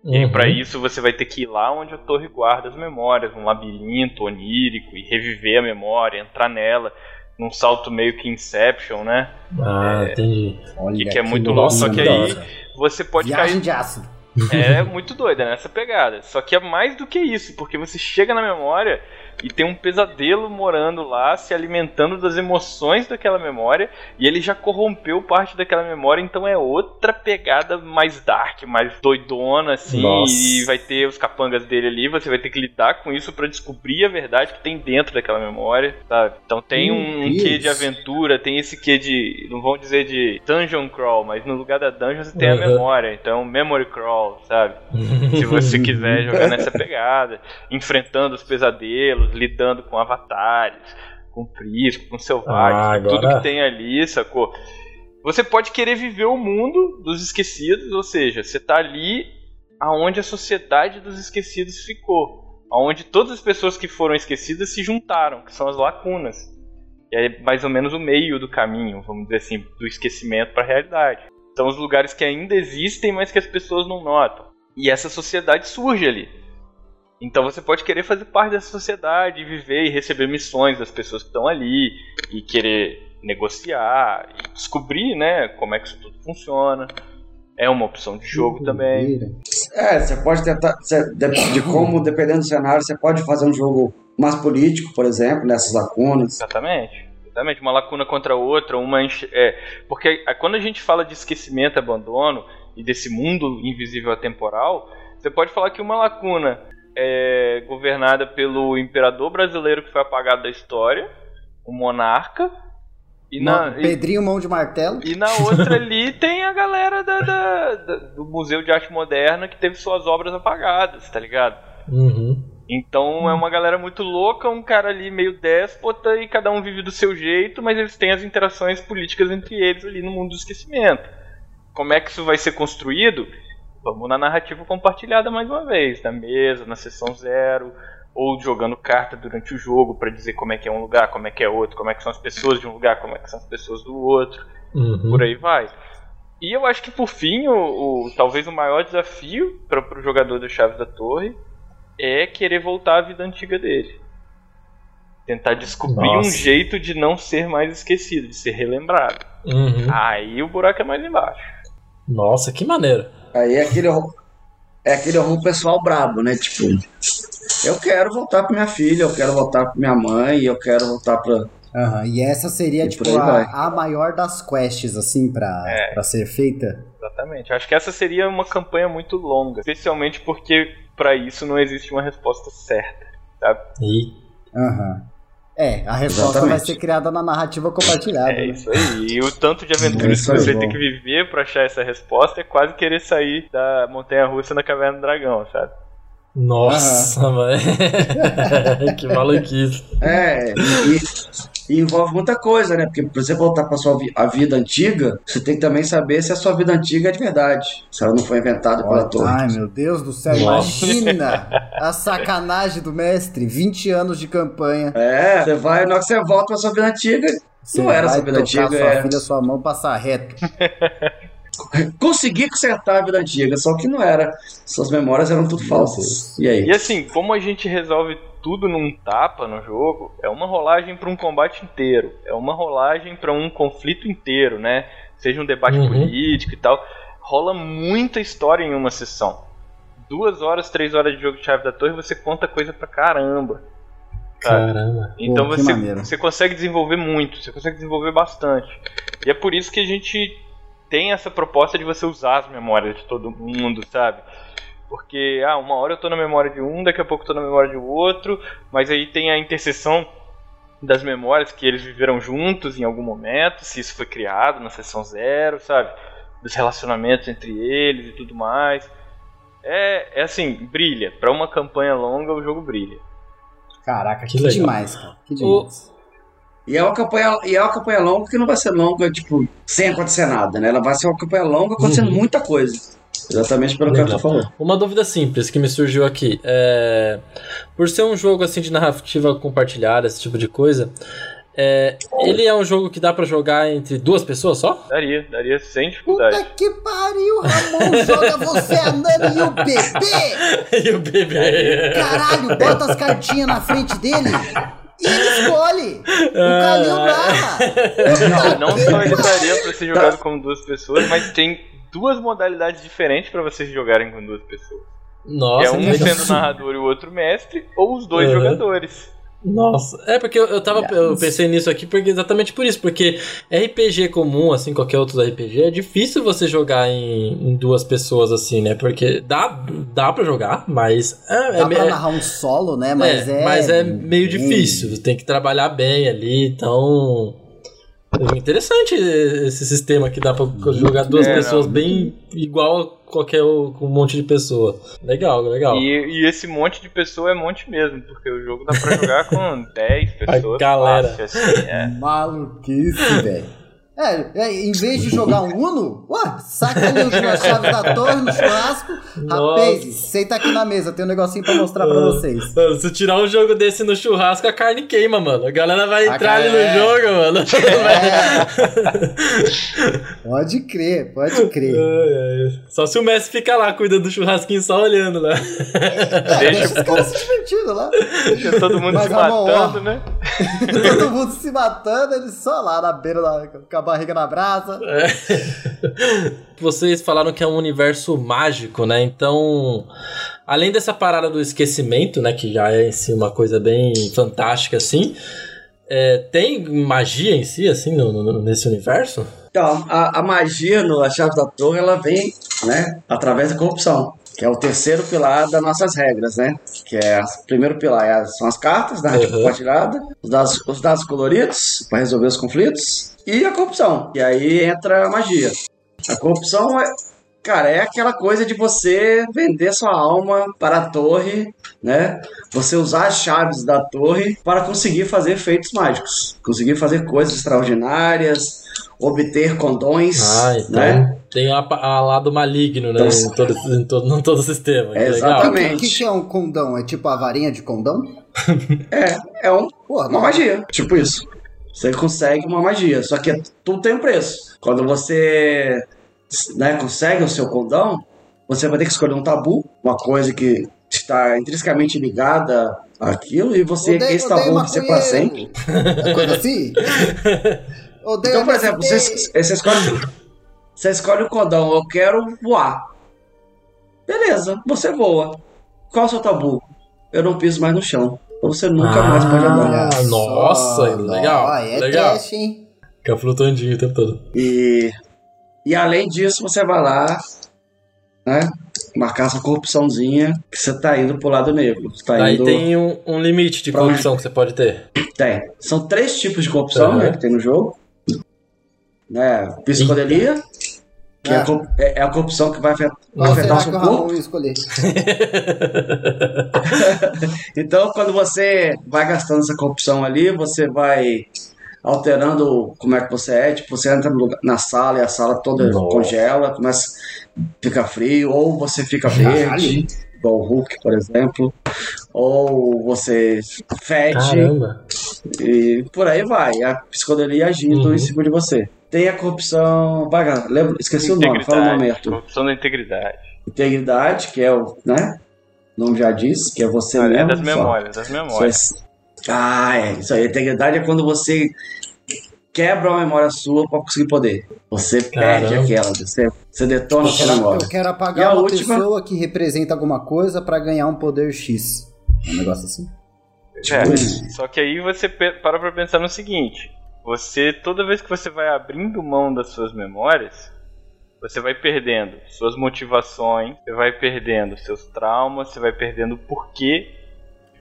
E Uhum. pra isso você vai ter que ir lá onde a torre guarda as memórias, um labirinto onírico e reviver a memória, entrar nela, num salto meio que Inception, né? Ah, entendi. Olha Que, que é muito louco. Só que aí você pode Viagem cair de ácido. é muito doida nessa pegada. Só que é mais do que isso, porque você chega na memória e tem um pesadelo morando lá, se alimentando das emoções daquela memória, e ele já corrompeu parte daquela memória, então é outra pegada mais dark, mais doidona, assim, Nossa. e vai ter os capangas dele ali, você vai ter que lidar com isso pra descobrir a verdade que tem dentro daquela memória, sabe? Então tem Meu um, um quê de aventura, tem esse quê de, não vão dizer de dungeon crawl, mas no lugar da dungeon você tem a Uhum. memória, então memory crawl, sabe? Se você quiser jogar nessa pegada, enfrentando os pesadelos, lidando com avatares, com prisco, com selvagens, Ah, com tudo agora- que tem ali, sacou? Você pode querer viver o mundo dos esquecidos, ou seja, você tá ali aonde a sociedade dos esquecidos ficou, aonde todas as pessoas que foram esquecidas se juntaram, que são as lacunas. E é mais ou menos o meio do caminho, vamos dizer assim, do esquecimento para a realidade. São os lugares que ainda existem, mas que as pessoas não notam. E essa sociedade surge ali. Então você pode querer fazer parte dessa sociedade, e viver e receber missões das pessoas que estão ali, e querer negociar, e descobrir, né, como é que isso tudo funciona. É uma opção de jogo também. É, você pode tentar. você- de, de como, dependendo do cenário, você pode fazer um jogo mais político, por exemplo, nessas lacunas. Exatamente. Exatamente. Uma lacuna contra a outra, uma é, porque quando a gente fala de esquecimento, abandono e desse mundo invisível atemporal, você pode falar que uma lacuna é governada pelo imperador brasileiro que foi apagado da história, o monarca, e na, e- Pedrinho Mão de Martelo. e na outra ali tem a galera da- da- da- do Museu de Arte Moderna que teve suas obras apagadas, tá ligado? Uhum. Então é uma galera muito louca, um cara ali meio déspota e cada um vive do seu jeito, mas eles têm as interações políticas entre eles ali no mundo do esquecimento. Como é que isso vai ser construído? Vamos na narrativa compartilhada mais uma vez, na mesa, na sessão zero, ou jogando carta durante o jogo pra dizer como é que é um lugar, como é que é outro, como é que são as pessoas de um lugar, como é que são as pessoas do outro Uhum. por aí vai. E eu acho que por fim, o, o- talvez o maior desafio para o jogador do Chaves da Torre é querer voltar à vida antiga dele. Tentar descobrir um Nossa. jeito de não ser mais esquecido, de ser relembrado. Uhum. Aí o buraco é mais embaixo. Nossa, que maneiro. Aí é aquele, é aquele rumo pessoal brabo, né? Tipo, eu quero voltar pra minha filha, eu quero voltar pra minha mãe, eu quero voltar pra, Aham, E essa seria, E tipo, a, a maior das quests, assim, pra, É. pra ser feita. Exatamente. Acho que essa seria uma campanha muito longa, especialmente porque pra isso não existe uma resposta certa, sabe? E Aham. É, a resposta Exatamente. vai ser criada na narrativa compartilhada. É né? isso aí. E o tanto de aventuras Isso que você bom. tem que viver pra achar essa resposta é quase querer sair da montanha russa na caverna do dragão, sabe? Nossa, mano. que maluquice. É, e, e envolve muita coisa, né? Porque pra você voltar pra sua vi- a vida antiga, você tem que também saber se a sua vida antiga é de verdade. Se ela não foi inventada pela torre. Ai, meu Deus do céu, Nossa. imagina a sacanagem do mestre. 20 anos de campanha. É, você vai, na hora que você volta pra sua vida antiga, Você Não era vai sua vida tocar antiga, sua é. filha, sua mão, passar reto. Consegui consertar a vida antiga, só que não era. Suas memórias eram tudo falsas. E aí? E assim, como a gente resolve tudo num tapa no jogo, é uma rolagem pra um combate inteiro, é uma rolagem pra um conflito inteiro, né? Seja um debate Uhum. político e tal. Rola muita história em uma sessão. Duas horas, três horas de jogo de chave da torre, você conta coisa pra caramba. sabe? Caramba. Então Pô, você, você consegue desenvolver muito, você consegue desenvolver bastante. E é por isso que a gente tem essa proposta de você usar as memórias de todo mundo, sabe? Porque, ah, uma hora eu tô na memória de um, daqui a pouco eu tô na memória de outro, mas aí tem a interseção das memórias que eles viveram juntos em algum momento, se isso foi criado na sessão zero, sabe? Dos relacionamentos entre eles e tudo mais. É, é assim, brilha. Pra uma campanha longa, o jogo brilha. Caraca, Que que, legal. demais, cara. Que O- demais. E é uma campanha, e é uma campanha longa que não vai ser longa, tipo, sem acontecer nada, né? Ela vai ser uma campanha longa acontecendo Uhum. muita coisa. Exatamente pelo que eu tô falando. Uma dúvida simples que me surgiu aqui. É... Por ser um jogo assim de narrativa compartilhada, esse tipo de coisa, é... ele é um jogo que dá pra jogar entre duas pessoas só? Daria, daria sem dificuldade. Puta que pariu, Ramon. Joga você, a Nani e o bebê. e o bebê. Caralho, bota as cartinhas na frente dele e ele escolhe. O Calil narra. Não só ele daria pra ser jogado com duas pessoas, mas tem duas modalidades diferentes pra vocês jogarem com duas pessoas. Nossa, é um sendo narrador e o outro mestre, ou os dois Uhum. jogadores. Nossa, é porque eu, eu tava. Eu pensei nisso aqui porque exatamente por isso, porque RPG comum, assim, qualquer outro RPG, é difícil você jogar em, em duas pessoas assim, né? Porque dá, dá pra jogar, mas é, Dá é, pra é- narrar um solo, né? Mas é. mas é meio bem- difícil. Tem que trabalhar bem ali, então. É interessante esse sistema que dá pra jogar duas É, pessoas não. bem igual a qualquer um monte de pessoa. Legal, legal. E, e esse monte de pessoa é monte mesmo, porque o jogo dá pra jogar com 10 pessoas. galera. fácil, assim, é. Maluquice, velho. É, é, em vez de jogar um Uno, ué, saca ali o- a chave da torre no churrasco. Rapaz, senta aqui na mesa, tem um negocinho pra mostrar pra vocês. Mano, se tirar um jogo desse no churrasco, a carne queima, mano. A galera vai A entrar ali no galera- jogo, mano. Pode crer, pode crer. Só se o Messi fica lá cuidando do churrasquinho só olhando, né? É, Deixa deixa os caras se divertindo lá. Deixa todo mundo Mas, se matando, ó. né? Todo mundo se matando, ele só lá na beira, da, com a barriga na brasa. Vocês falaram que é um universo mágico, né? Então, além dessa parada do esquecimento, né? Que já é em si uma coisa bem fantástica, assim. é, tem magia em si, assim, no- no- nesse universo? Então, a, a magia no A Chave da Torre, ela vem, né, através da corrupção, que é o terceiro pilar das nossas regras, né? Que é o primeiro pilar é são as cartas, narrativa Uhum. compartilhada, os dados, os dados coloridos para resolver os conflitos e a corrupção. E aí entra a magia. A corrupção é, cara, é aquela coisa de você vender sua alma para a torre, né? Você usar as chaves da torre para conseguir fazer efeitos mágicos, conseguir fazer coisas extraordinárias, obter condões, Ah, então né? tem a, a lado maligno, né? Então- em, todo, em, todo, em todo o sistema. Legal. Exatamente. O que, que é um condão? É tipo a varinha de condão? É, é um- Porra, uma magia, tipo isso. Você consegue uma magia, só que tudo tem um preço. Quando você né, consegue o seu condão, você vai ter que escolher um tabu, uma coisa que está intrinsecamente ligada àquilo, e você Odeio- esse tabu vai ser para maconheiro. sempre. É coisa assim? Odeio Então, por exemplo, você, você escolhe, você escolhe o condão, eu quero voar. Beleza, você voa. Qual é o seu tabu? Eu não piso mais no chão. Ou você nunca mais pode andar. Ah, nossa, legal. Ó, é legal. teste, hein? Fica flutuandinho o tempo todo. E, e além disso, você vai lá, né? Marcar essa corrupçãozinha que você tá indo pro lado negro. Você tá Aí indo... tem um, um limite de corrupção que você pode ter. Tem. São três tipos de corrupção Uhum. né, que tem no jogo. Né? Psicodelia, que é, a, Ah. é- é a corrupção que vai afetar, vai afetar o seu corpo. Escolher? Então, quando você vai gastando essa corrupção ali, você vai alterando como é que você é. Tipo, você entra lugar- na sala e a sala toda Nossa. congela, começa fica frio, ou você fica verde, igual o Hulk, por exemplo, ou você fede Caramba. e por aí vai. A psicodelia agindo Uhum. em cima de você. Tem a corrupção. Vaga, lembra, esqueci o nome, fala o nome, Arthur. Corrupção da integridade. Integridade, que é o. né? O nome já diz, que é você Ah, mesmo. é das só. memórias, das memórias. Ah, é. Isso aí. Integridade é quando você quebra uma memória sua pra conseguir poder. Você perde Caramba. aquela. Você, você detona a Eu sua quero, memória. eu quero E a apagar uma última? pessoa que representa alguma coisa pra ganhar um poder X. É um negócio assim? É, só que aí você para pra pensar no seguinte: você, toda vez que você vai abrindo mão das suas memórias, você vai perdendo suas motivações, você vai perdendo seus traumas, você vai perdendo o porquê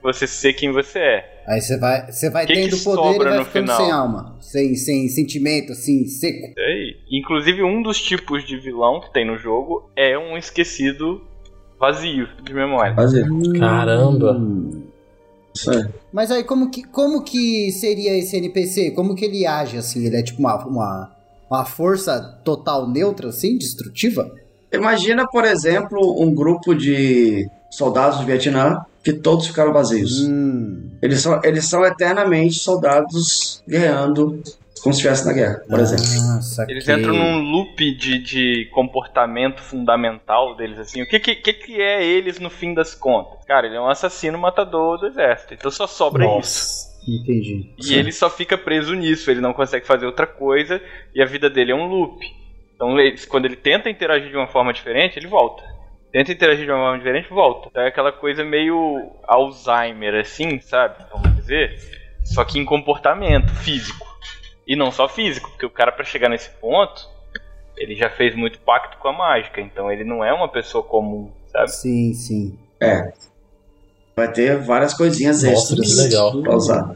você ser quem você é. Aí você vai, você vai Que que tendo poder e vai no ficando final? sem alma. Sem, sem sentimento, assim, seco. Isso aí. Inclusive, um dos tipos de vilão que tem no jogo é um esquecido vazio de memória. Caramba. Hum. Isso aí. Mas aí, como que, como que seria esse NPC? Como que ele age, assim? Ele é tipo uma, uma, uma força total neutra, assim, destrutiva? Imagina, por exemplo, um grupo de soldados do Vietnã que todos ficaram vazios. Hum. Eles, são, eles são eternamente soldados guerreando como se estivesse na guerra, por exemplo. Ah, saquei. Eles entram num loop de, de comportamento fundamental deles, assim. O que, que, que é eles no fim das contas? Cara, ele é um assassino matador do exército. Então só sobra isso. Nossa. Entendi. E ele só fica preso nisso, ele não consegue fazer outra coisa e a vida dele é um loop. Então, ele- quando ele tenta interagir de uma forma diferente, ele volta. Tenta interagir de uma forma diferente, volta. Então é aquela coisa meio Alzheimer, assim, sabe? Vamos dizer. Só que em comportamento físico. E não só físico, porque o cara, pra chegar nesse ponto, ele já fez muito pacto com a mágica. Então ele não é uma pessoa comum, sabe? Sim, sim. É. Vai ter várias coisinhas Nossa, extras que legal. pra usar.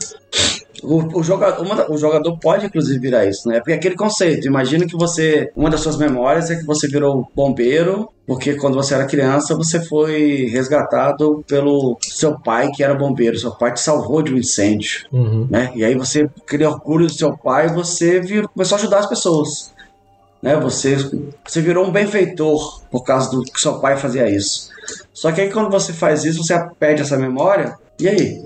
O, o, jogador, uma o jogador pode, inclusive, virar isso, né? Porque é aquele conceito. Imagina que você. Uma das suas memórias é que você virou bombeiro, porque quando você era criança, você foi resgatado pelo seu pai, que era bombeiro. Seu pai te salvou de um incêndio, Uhum. né? E aí você, aquele orgulho do seu pai, você virou, começou a ajudar as pessoas. Né? Você, você virou um benfeitor por causa do que seu pai fazia isso. Só que aí quando você faz isso, você perde essa memória, e aí?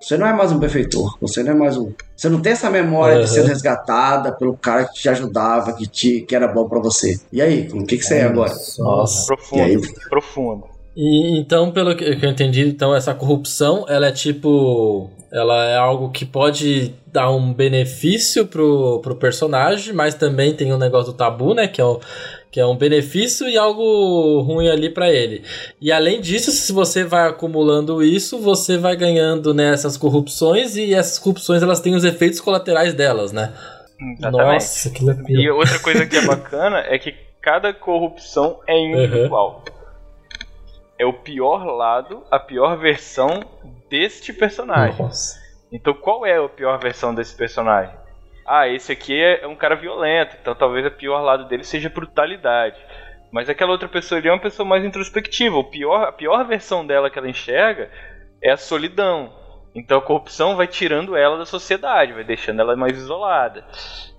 Você não é mais um benfeitor, você não é mais um. Você não tem essa memória Uhum. de ser resgatada pelo cara que te ajudava, que, te, que era bom pra você. E aí, o que, que você é agora? Nossa. Profundo, E aí? profundo. E então, pelo que eu entendi, então essa corrupção, ela é tipo, ela é algo que pode dar um benefício pro, pro personagem, mas também tem um negócio do tabu, né, que é o que é um benefício e algo ruim ali pra ele. E além disso, se você vai acumulando isso, você vai ganhando nessas corrupções e essas corrupções elas têm os efeitos colaterais delas, né? Exatamente. Nossa, que loucura. E outra coisa que é bacana é que cada corrupção é individual. É o pior lado, a pior versão deste personagem. Nossa. Então qual é a pior versão desse personagem? Ah, esse aqui é um cara violento, então talvez a pior lado dele seja brutalidade. Mas aquela outra pessoa ali é uma pessoa mais introspectiva. O pior, a pior versão dela que ela enxerga é a solidão. Então a corrupção vai tirando ela da sociedade, vai deixando ela mais isolada.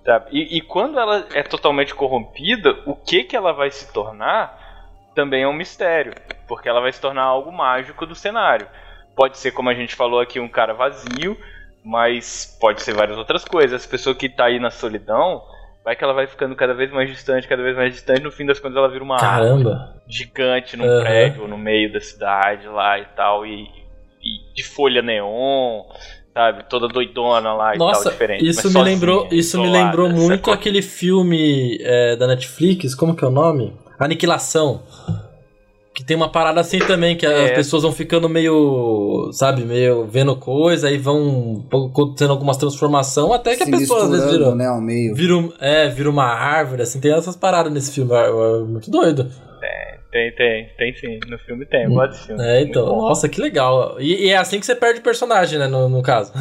sabe? E, e quando ela é totalmente corrompida, o que, que ela vai se tornar também é um mistério. Porque ela vai se tornar algo mágico do cenário. Pode ser, como a gente falou aqui, um cara vazio, mas pode ser várias outras coisas. Essa pessoa que tá aí na solidão, vai que ela vai ficando cada vez mais distante, cada vez mais distante, no fim das contas ela vira uma Caramba. gigante num Aham. prédio no meio da cidade lá e tal, e, e de folha neon, sabe? Toda doidona lá e Nossa, tal, diferente. isso me sozinha, lembrou, isso me lembrou muito aquele filme é, da Netflix, como que é o nome? Aniquilação. Que tem uma parada assim também, que as É. pessoas vão ficando meio, sabe, meio vendo coisa, aí vão acontecendo algumas transformações, até que Se a pessoa às vezes vira, né, ao meio. vira, é, vira uma árvore, assim, tem essas paradas nesse filme, é, é muito doido. Tem, tem, tem sim. No filme tem, eu gosto desse filme. É, então, Muito bom. nossa, que legal. E, e é assim que você perde o personagem, né, no, no caso.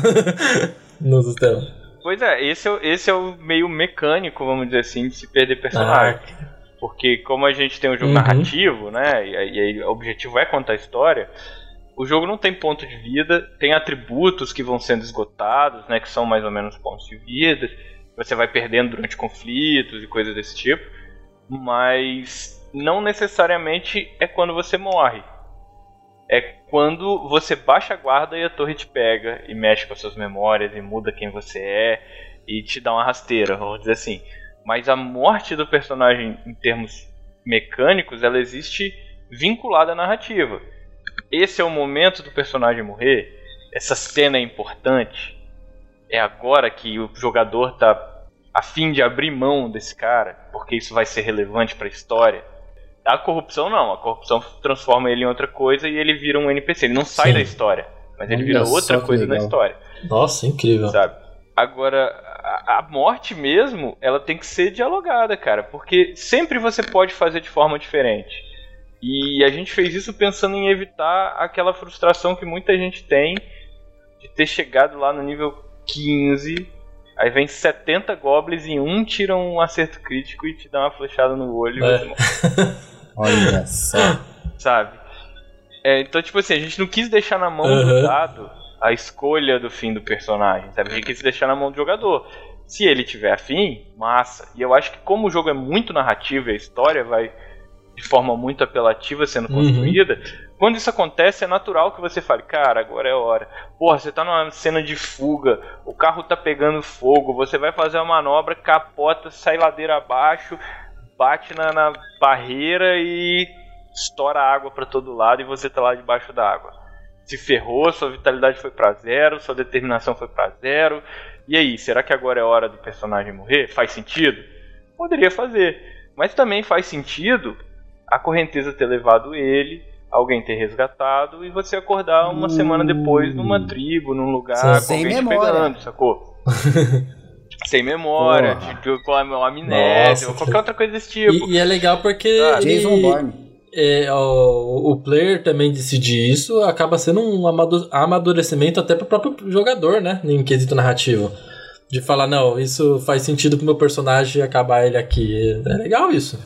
no sistema. Pois é, esse é, o- esse é o meio mecânico, vamos dizer assim, de se perder personagem. Porque como a gente tem um jogo Uhum. narrativo, né? E, aí- o objetivo é contar a história, o jogo não tem ponto de vida, tem atributos que vão sendo esgotados, né? Que são mais ou menos pontos de vida. Você vai perdendo durante conflitos e coisas desse tipo. Mas não necessariamente é quando você morre. É quando você baixa a guarda e a torre te pega e mexe com as suas memórias e muda quem você é e te dá uma rasteira, vamos dizer assim. Mas a morte do personagem em termos mecânicos, ela existe vinculada à narrativa. Esse é o momento do personagem morrer. Essa cena é importante. É agora que o jogador tá a fim de abrir mão desse cara, porque isso vai ser relevante para a história. A corrupção não, a corrupção transforma ele em outra coisa e ele vira um NPC. Ele não sai Sim. da história, mas ele Olha vira outra coisa na legal. história Nossa, incrível. sabe? Agora, a, a morte mesmo, ela tem que ser dialogada, cara, porque sempre você pode fazer de forma diferente. E a gente fez isso pensando em evitar aquela frustração que muita gente tem de ter chegado lá no nível 15, aí vem 70 goblins e um tira um acerto crítico e te dá uma flechada no olho É. Olha só. sabe? É, então, tipo assim, a gente não quis deixar na mão Uhum. do dado a escolha do fim do personagem, sabe? A gente quis deixar na mão do jogador. Se ele tiver afim, massa. E eu acho que como o jogo é muito narrativo e a história vai de forma muito apelativa sendo Uhum. construída, quando isso acontece é natural que você fale, cara, agora é hora. Porra, você tá numa cena de fuga, o carro tá pegando fogo, você vai fazer uma manobra, capota, sai ladeira abaixo, bate na, na barreira e estoura água pra todo lado e você tá lá debaixo da água. Se ferrou, sua vitalidade foi pra zero, sua determinação foi pra zero. E aí, será que agora é hora do personagem morrer? Faz sentido? Poderia fazer. Mas também faz sentido a correnteza ter levado ele, alguém ter resgatado e você acordar uma Hum. semana depois numa tribo, num lugar com Sem alguém te memória. pegando, sacou? Sem memória, Porra. de, com a amnésia, Nossa, ou que- qualquer outra coisa desse tipo. E, e é legal porque Ah, ele- Jason Bourne. É, o, o player também decidir isso acaba sendo um amadurecimento até pro próprio jogador, né? Em quesito narrativo. De falar, não, isso faz sentido pro meu personagem acabar ele aqui. É legal isso.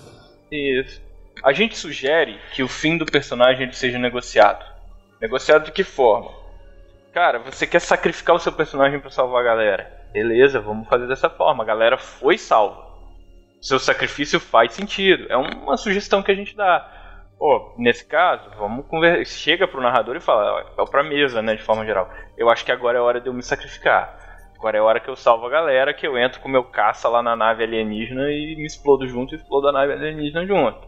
Isso. A gente sugere que o fim do personagem seja negociado. Negociado de que forma? Cara, você quer sacrificar o seu personagem pra salvar a galera? Beleza, vamos fazer dessa forma. A galera foi salva. Seu sacrifício faz sentido. É uma sugestão que a gente dá. Pô, nesse caso, vamos conversar. Chega pro narrador e fala, ó, é pra mesa, né, de forma geral. Eu acho que agora é hora de eu me sacrificar. Agora é hora que eu salvo a galera, que eu entro com meu caça lá na nave alienígena e me explodo junto e explodo a nave alienígena junto.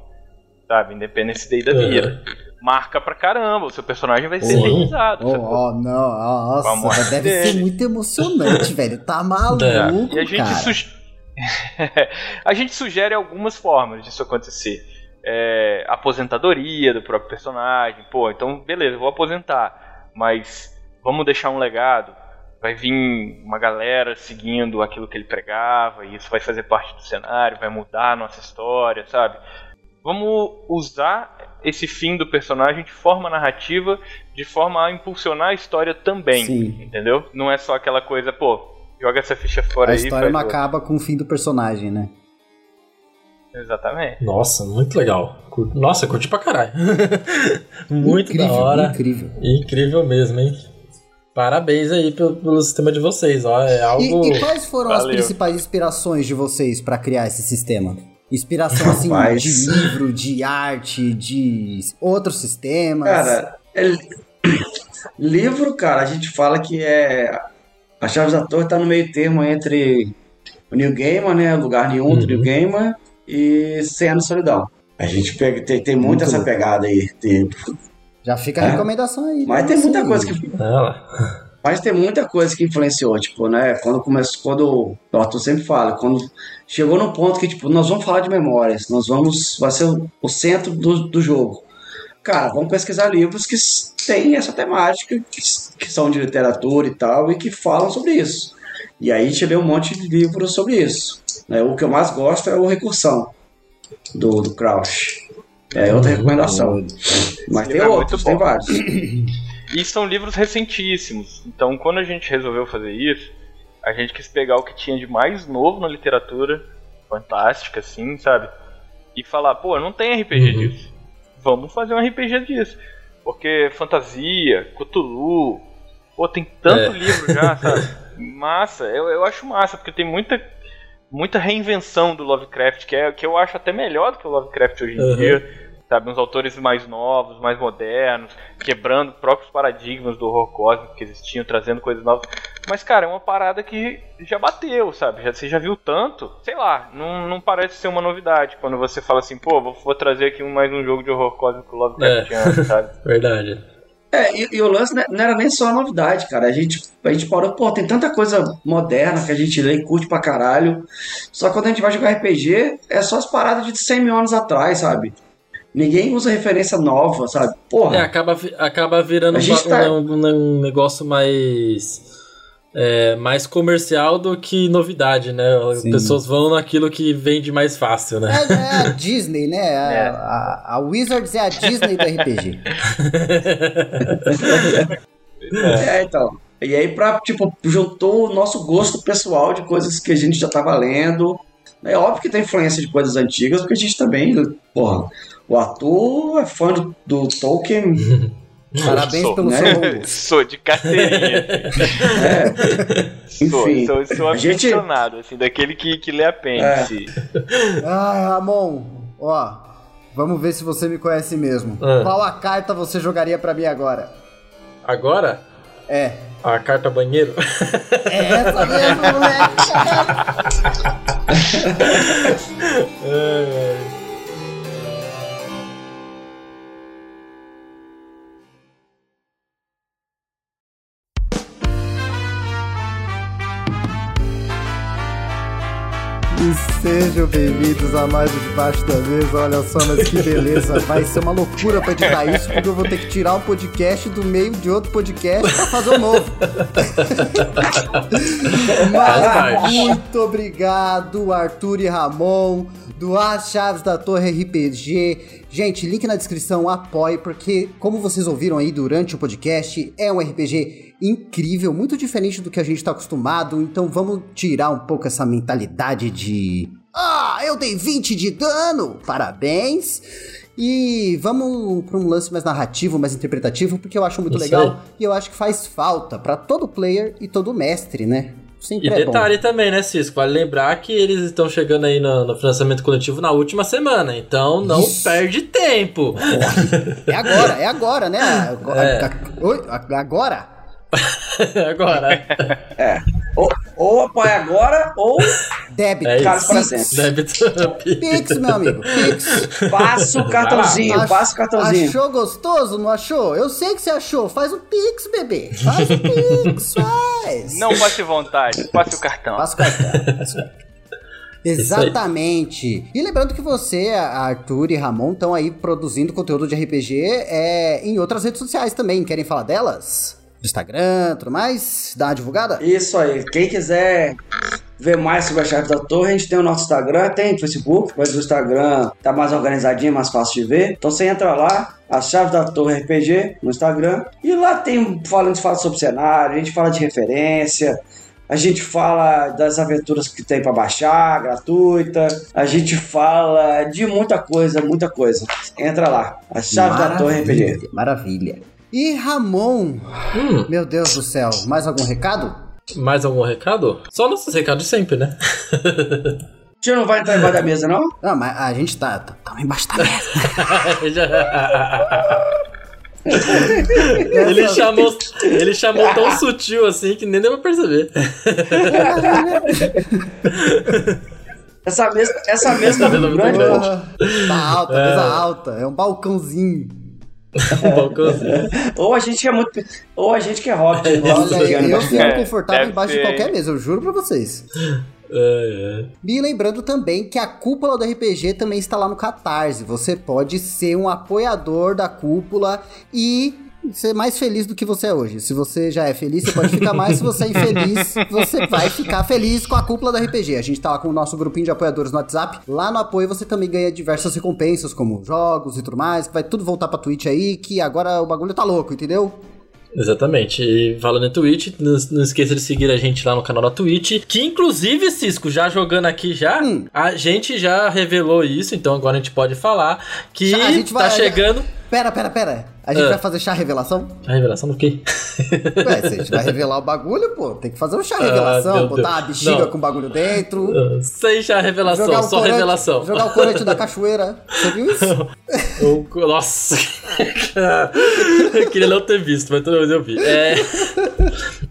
Sabe? Independence Day da Uhum. vida. Marca pra caramba, o seu personagem vai ser eternizado. Oh, oh, não, oh, nossa, deve ser Dele. muito emocionante, velho. Tá maluco, E a gente, cara. suge- a gente sugere algumas formas disso acontecer. É, aposentadoria do próprio personagem. Pô, então beleza, vou aposentar. Mas vamos deixar um legado. Vai vir uma galera seguindo aquilo que ele pregava, e isso vai fazer parte do cenário, vai mudar a nossa história, sabe? Vamos usar esse fim do personagem de forma narrativa, de forma a impulsionar a história também. Sim. Entendeu? Não é só aquela coisa, pô, joga essa ficha fora A aí. história faz não outra. acaba com o fim do personagem, né? Exatamente. Nossa, muito legal. Nossa, curti pra caralho. muito incrível, da hora. incrível. Incrível mesmo, hein? Parabéns aí pelo, pelo sistema de vocês, ó. É algo. E, e quais foram as Valeu. principais inspirações de vocês pra criar esse sistema? Inspiração assim Rapaz. de livro, de arte, de outros sistemas. Cara, é li- livro, cara, a gente fala que é. A Chaves da Torre tá no meio termo entre o New Gamer, né? Lugar nenhum do Uhum. New Gamer e Cem Anos de Solidão. A gente pega, tem, tem muito Muito essa pegada aí. Tem- Já fica a É. recomendação aí. mas né? tem muita coisa que. Mas tem muita coisa que influenciou, tipo, né? Quando começou, quando o Arthur sempre fala, quando chegou no ponto que, tipo, nós vamos falar de memórias, nós vamos, vai ser o, centro do, do jogo. cara, vamos pesquisar livros que têm essa temática, que, que são de literatura e tal, e que falam sobre isso. E aí a gente lê um monte de livros sobre isso. Né? O que eu mais gosto é o Recursão, do, do Crouch. É outra recomendação. Mas tem é outros, tem vários. E são livros recentíssimos. Então, quando a gente resolveu fazer isso, a gente quis pegar o que tinha de mais novo na literatura, fantástica, assim, sabe? E falar, pô, não tem RPG Uhum. disso. Vamos fazer um RPG disso. Porque fantasia, Cthulhu, pô, tem tanto É. livro já, sabe? Massa, eu, eu acho massa, porque tem muita, muita reinvenção do Lovecraft, que, é, que eu acho até melhor do que o Lovecraft hoje em Uhum. dia. Sabe, uns autores mais novos, mais modernos, quebrando próprios paradigmas do horror cósmico que existiam, trazendo coisas novas. Mas, cara, é uma parada que já bateu, sabe? Já, você já viu tanto, sei lá, não, não parece ser uma novidade quando você fala assim, pô, vou, vou trazer aqui mais um jogo de horror cósmico Lovecraftiano, sabe? Verdade. É, e, e o lance não era nem só a novidade, cara. A gente, a gente parou, pô, tem tanta coisa moderna que a gente lê e curte pra caralho. Só que quando a gente vai jogar RPG, é só as paradas de 100 mil anos atrás, sabe? Ninguém usa referência nova, sabe? Porra. É, acaba, acaba virando um, tá- um- um negócio mais. É, mais comercial do que novidade, né? As Sim. pessoas vão naquilo que vende mais fácil, né? É, é a Disney, né? A, É. a- a Wizards é a Disney do RPG. É, então. E aí, pra, tipo, juntou o nosso gosto pessoal de coisas que a gente já tava lendo. É óbvio que tem influência de coisas antigas, porque a gente também, porra, o ator é fã do, do Tolkien. Parabéns Sou, pelo né? seu longo. sou de carteirinha. É, Sou, Enfim, sou, sou a gente- aficionado, assim, daquele que, que lê apêndice. Ah, Ramon, ó, vamos ver se você me conhece mesmo. Ah. Qual a carta você jogaria pra mim agora? Agora, É. a carta banheiro. É essa mesmo, moleque. E sejam bem-vindos a mais um Debaixo da Mesa. Olha só, mas que beleza. Vai ser uma loucura pra editar isso, porque eu vou ter que tirar um podcast do meio de outro podcast pra fazer um novo. Mas muito obrigado, Arthur e Ramon, do As Chaves da Torre RPG. Gente, link na descrição, apoie, porque, como vocês ouviram aí durante o podcast, é um RPG incrível, muito diferente do que a gente tá acostumado. Então vamos tirar um pouco essa mentalidade de. Ah, eu dei 20 de dano! Parabéns! E vamos para um lance mais narrativo, mais interpretativo, porque eu acho muito Isso legal aí. e eu acho que faz falta pra todo player e todo mestre, né? Sempre E é bom. detalhe também, né, Cisco? Vale lembrar que eles estão chegando aí no, no financiamento coletivo na última semana, então não Isso. perde tempo. É agora, é agora, né? Agora. É. Agora? Agora. Ou, ou apoia agora, ou Débito. É Caras para Pix. sempre. Débito. Pix, meu amigo. Pix. passa o cartãozinho, Ach- passa o cartãozinho. Achou gostoso, não achou? Eu sei que você achou. Faz o Pix, bebê. Faz o Pix, faz. Não passe vontade, passe o cartão. Passa o cartão. passa o cartão. Exatamente. E lembrando que você, Arthur e Ramon estão aí produzindo conteúdo de RPG é, em outras redes sociais também. Querem falar delas? Do Instagram, tudo mais? Dá uma divulgada? Isso aí. Quem quiser ver mais sobre a chave da torre, a gente tem o nosso Instagram, tem o Facebook, mas o Instagram tá mais organizadinho, mais fácil de ver. Então você entra lá, a chave da torre RPG no Instagram, e lá tem falando fala sobre cenário, a gente fala de referência. A gente fala das aventuras que tem pra baixar, gratuita. A gente fala de muita coisa, muita coisa. Entra lá, a chave da torre RPG. Maravilha. E Ramon, Hum, meu Deus do céu, mais algum recado? mais algum recado? Só nossos recados sempre, né? A gente não vai entrar embaixo da mesa, não? Ah, mas a gente tá, tá, tá embaixo da mesa. Ele chamou, ele chamou tão sutil assim que nem deu pra perceber. Essa mesa, essa mesa tá grande, pô. Ah, tá alta, mesa alta. É um balcãozinho. Um balcãozinho. Ou a gente que é muito. Ou a gente que é hobbit. Olha, Luciano eu embaixo fico. É, confortável embaixo de ser, qualquer hein? mesa, eu juro pra vocês. É, é. E lembrando também que a cúpula do RPG também está lá no Catarse. Você pode ser um apoiador da cúpula e ser mais feliz do que você é hoje. Se você já é feliz, você pode ficar mais. Se você é infeliz, você vai ficar feliz com a cúpula da RPG. A gente tá lá com o nosso grupinho de apoiadores no WhatsApp. Lá no apoio você também ganha diversas recompensas, como jogos e tudo mais, que vai tudo voltar pra Twitch aí, que agora o bagulho tá louco, entendeu? Exatamente. E falando em Twitch, não, não esqueça de seguir a gente lá no canal da Twitch. Que inclusive, Cisco, já jogando aqui já, Hum. a gente já revelou isso, então agora a gente pode falar que Já, gente tá vai- chegando. Pera, pera, pera. A gente Ah. vai fazer chá revelação? A revelação do quê? Ué, se a gente vai revelar o bagulho, pô, tem que fazer um chá Ah, revelação, meu botar Deus. uma bexiga Não. com bagulho dentro. Sem já revelação, Jogar o só corante- revelação. Jogar o corante da cachoeira. Você viu isso? O- Nossa! eu queria não ter visto, mas toda vez eu vi. É...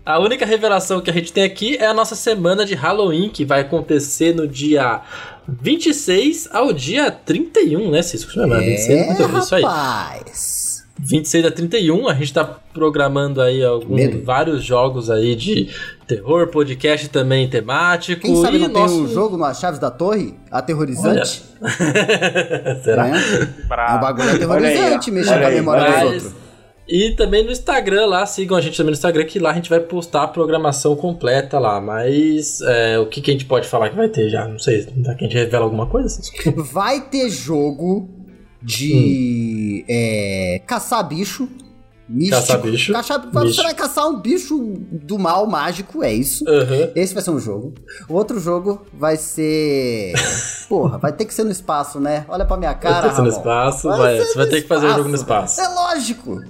A única revelação que a gente tem aqui é a nossa semana de Halloween, que vai acontecer no dia 26 ao dia 31, né, Cisco? É, 26, é, muito isso aí. rapaz. 26 a 31, a gente tá programando aí algum, Medo. vários jogos aí de terror, podcast também temático. Quem sabe e não nosso... tem um jogo no As Chaves da Torre? Aterrorizante? Será? É? É um bagulho aterrorizante mexer com a memória dos outros. E também no Instagram lá, sigam a gente também no Instagram, que lá a gente vai postar a programação completa lá. Mas é, o que, que a gente pode falar que vai ter já? Não sei, será que a gente revela alguma coisa? Vai ter jogo de é, caçar bicho. Místico. Hum. Caçar bicho. Caçar- você vai caçar um bicho do mal mágico, é isso. Aham. Esse vai ser um jogo. O outro jogo vai ser. Porra, vai ter que ser no espaço, né? Olha pra minha cara. Vai ter que ser no espaço, vai- ser você vai ter que fazer o jogo no espaço. É lógico.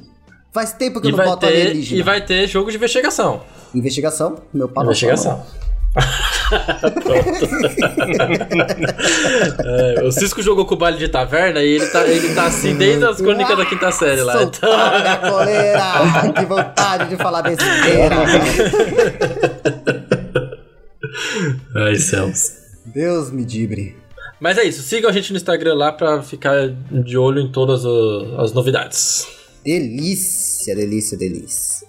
Faz tempo que eu E não boto ter, alienígena. e vai ter jogo de investigação. Investigação, meu pau na investigação. É, o Cisco jogou com o baile de taverna e ele tá, ele tá assim desde as crônicas da quinta série lá. Então, coleira! que vontade de falar besteira! Ai, céus. Deus me dibre. Mas é isso, sigam a gente no Instagram lá pra ficar de olho em todas as novidades. Delícia, delícia, delícia.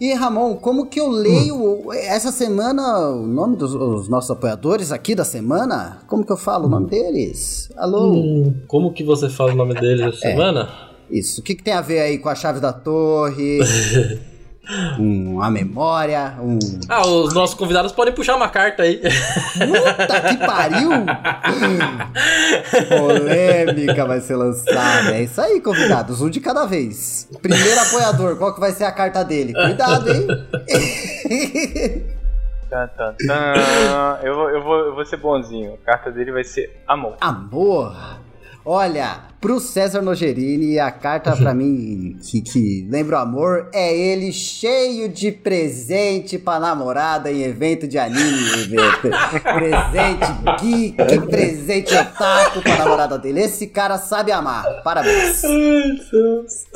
E Ramon, como que eu leio essa semana o nome dos os nossos apoiadores aqui da semana? Como que eu falo o nome deles? Alô? Hum, como que você fala o nome dele essa semana? Isso, o que, que tem a ver aí com a chave da torre? um, a memória? Um. Ah, os nossos convidados podem puxar uma carta aí. Puta que pariu! Polêmica vai ser lançada. É isso aí, convidados. Um de cada vez. Primeiro apoiador, qual que vai ser a carta dele? Cuidado, hein? Eu, vou- eu, vou, eu vou ser bonzinho. A carta dele vai ser amor. Amor. Olha, pro César Nogerini, a carta pra mim que, que lembra o amor é ele cheio de presente pra namorada em evento de anime. presente geek, presente otaku pra namorada dele. Esse cara sabe amar. Parabéns. Ai, Deus.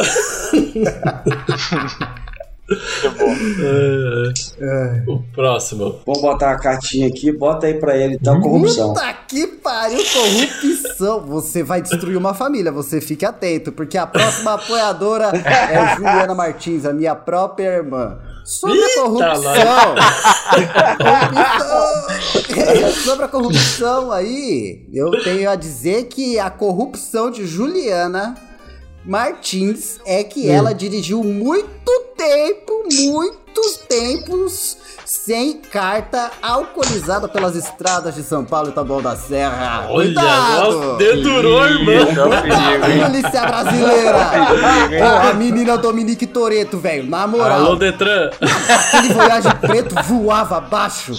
Muito bom. O próximo. Vamos botar uma cartinha aqui, bota aí pra ele então, corrupção. Puta que pariu, corrupção. Você vai destruir uma família, você fique atento, porque a próxima apoiadora é Juliana Martins, a minha própria irmã. Sobre a Eita, corrupção. corrupção. Sobre a corrupção aí, eu tenho a dizer que a corrupção de Juliana Martins é que ela dirigiu muito tempo, muitos tempos sem carta, alcoolizada pelas estradas de São Paulo e Taboão da Serra. Olha, Cuidado! dedurou, irmão. É? Polícia brasileira! Pô, a menina Dominique Toreto, velho, na moral. Alô, Detran. Aquele Voyage preto voava abaixo,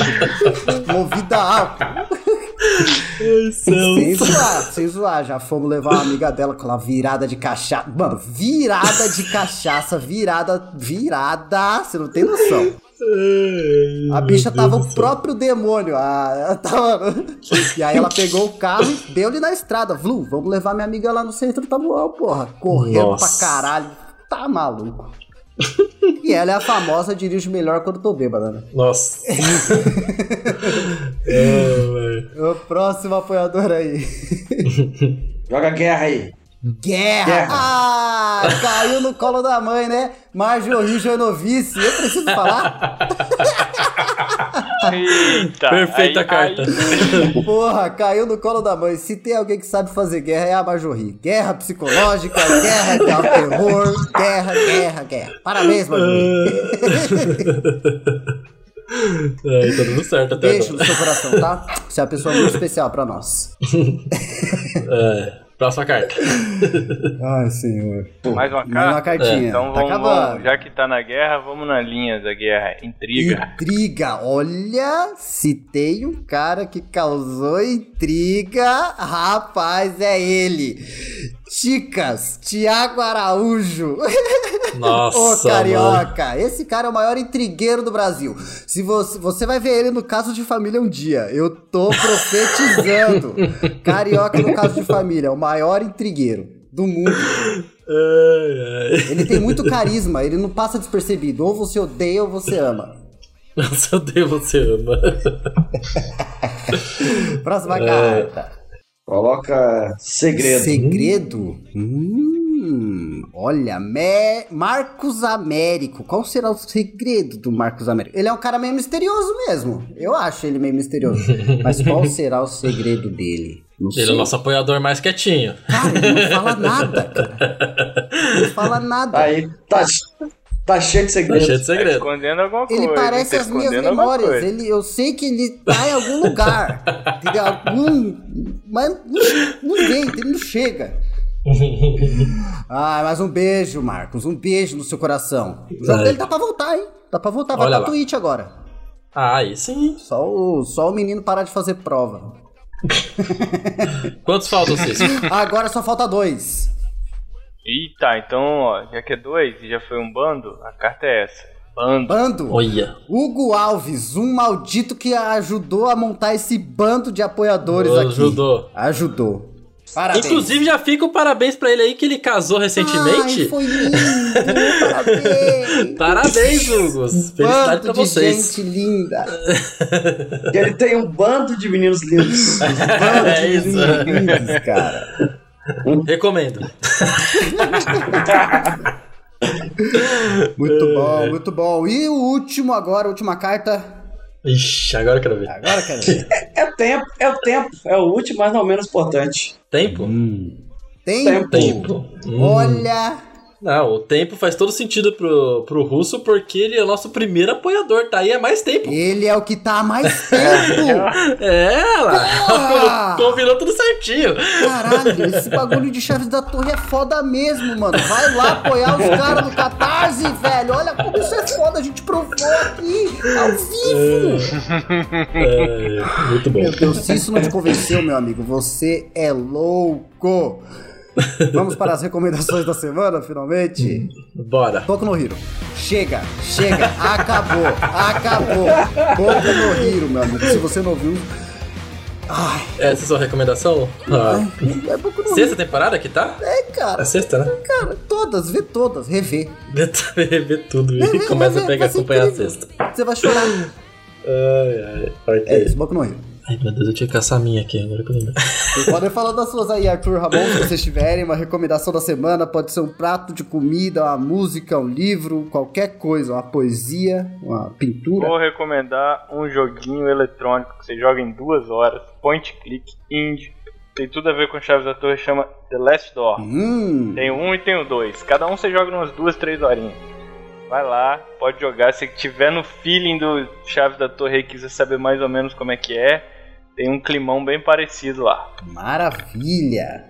movida a álcool. Sem zoar, sem zoar. Já fomos levar uma amiga dela com uma virada de cachaça. Mano, virada de cachaça, virada, virada. Você não tem noção. A bicha tava o próprio demônio. Ela tava... E aí ela pegou o carro e deu-lhe na estrada. Vlu, vamos levar minha amiga lá no centro do Tabuão, porra. Correndo Nossa. pra caralho. Tá maluco. E ela é a famosa dirige melhor quando tô bêbada, né? Nossa. É, velho. O próximo apoiador aí. Joga guerra aí. Guerra! Guerra. Ah, caiu no colo da mãe, né? Marjorie Janovice. Eu preciso falar? Eita, Perfeita aí- carta. aí- Porra, caiu no colo da mãe. Se tem alguém que sabe fazer guerra, é a Marjorie. Guerra psicológica, guerra de terror, guerra, guerra, guerra. Parabéns, Marjorie. É, tá dando certo até Beijo no agora. seu coração, tá? Você é uma pessoa muito especial pra nós. É, próxima carta. Ai, senhor. Mais uma Mais uma carta? cartinha. Então tá vamos, acabando. vamos, já que tá na guerra, vamos na linha da guerra. Intriga. Intriga. Olha, se tem um cara que causou intriga, rapaz, é ele. Chicas, Tiago Araújo. Nossa, Ô, mano. carioca, esse cara é o maior intrigueiro do Brasil. Se você, você vai ver ele no caso de família um dia. Eu tô profetizando. carioca no caso de família, é o maior intrigueiro do mundo. Ai, ai. Ele tem muito carisma, ele não passa despercebido. Ou você odeia ou você ama. Nossa, eu odeio você, ama. Próxima É. carta. Coloca segredo. Segredo? Hum, olha, Me- Marcos Américo. Qual será o segredo do Marcos Américo? Ele é um cara meio misterioso mesmo. Eu acho ele meio misterioso. Mas qual será o segredo dele? Não Ele é o nosso apoiador mais quietinho. Cara, ele não fala nada, cara. Não fala nada. Aí, tá, tá cheio de Tá segredo. cheio de Tá segredo. escondendo alguma coisa. Ele parece tá as minhas memórias. Ele, eu sei que ele tá em algum lugar. entendeu? Algum. Mas não, não vem, ele não chega. Ah, mas um beijo, Marcos. Um beijo no seu coração. O jogo dele dá pra voltar, hein? Dá pra voltar. Vai Olha pra lá. Twitch agora. Ah, aí sim. Só o, só o menino parar de fazer prova. Quantos faltam, Cisco? Agora só falta dois. Ih, tá, então, ó, já que é dois e já foi um bando, a carta é essa. Bando. Bando. Olha. Hugo Alves, um maldito que ajudou a montar esse bando de apoiadores aqui. Ajudou. Ajudou. Parabéns. Inclusive, já fica o parabéns pra ele aí que ele casou recentemente. Ai, foi lindo. Parabéns. Parabéns, Hugo. Felicidade pra Bando de vocês. gente linda. Ele tem um bando de meninos lindos. Bando É de isso. meninos lindos, cara. Recomendo. Muito bom, muito bom. E o último agora, a última carta. Ixi, agora eu quero ver. Agora quero ver. É o tempo, é o tempo. É o último, mas não menos importante. Tempo? Hum. Tempo. Tempo. Hum. Olha. Não, o tempo faz todo sentido pro, pro russo porque ele é o nosso primeiro apoiador, tá aí há mais tempo. Ele é o que tá há mais tempo. É, lá. Combinou tudo certinho. Caralho, esse bagulho de Chaves da Torre é foda mesmo, mano. Vai lá apoiar os caras no Catarse, velho. Olha como isso é foda. A gente provou aqui, ao vivo. É, muito bom. Meu Deus, se isso não te convenceu, meu amigo, você é louco. Vamos para as recomendações da semana, finalmente? Bora. Boku no Hero. Chega, chega, acabou, acabou. Boku no Hero, meu amigo. Se você não viu. Ai, Essa é a sua recomendação? Ah, é Boku no Hero. sexta temporada que tá? É, É cara, sexta, né? cara, todas, vê todas, rever. Vê tudo e começa a rever, pegar, acompanhar a incrível. sexta. Você vai chorar. Ai, ai. É Ok. isso, Boku no Hero. Ai, meu Deus, eu tinha que caçar a minha aqui agora que eu lembrei. Vocês podem falar das suas aí, Arthur Ramon, se vocês tiverem uma recomendação da semana. Pode ser um prato de comida, uma música, um livro, qualquer coisa, uma poesia, uma pintura. Vou recomendar um joguinho eletrônico que você joga em duas horas, point click, indie. Tem tudo a ver com Chaves da Torre, chama The Last Door. Hum, Tem um e tem o dois. Cada um você joga umas duas, três horinhas. Vai lá, pode jogar. Se tiver no feeling do Chaves da Torre e quiser saber mais ou menos como é que é, tem um climão bem parecido lá. maravilha.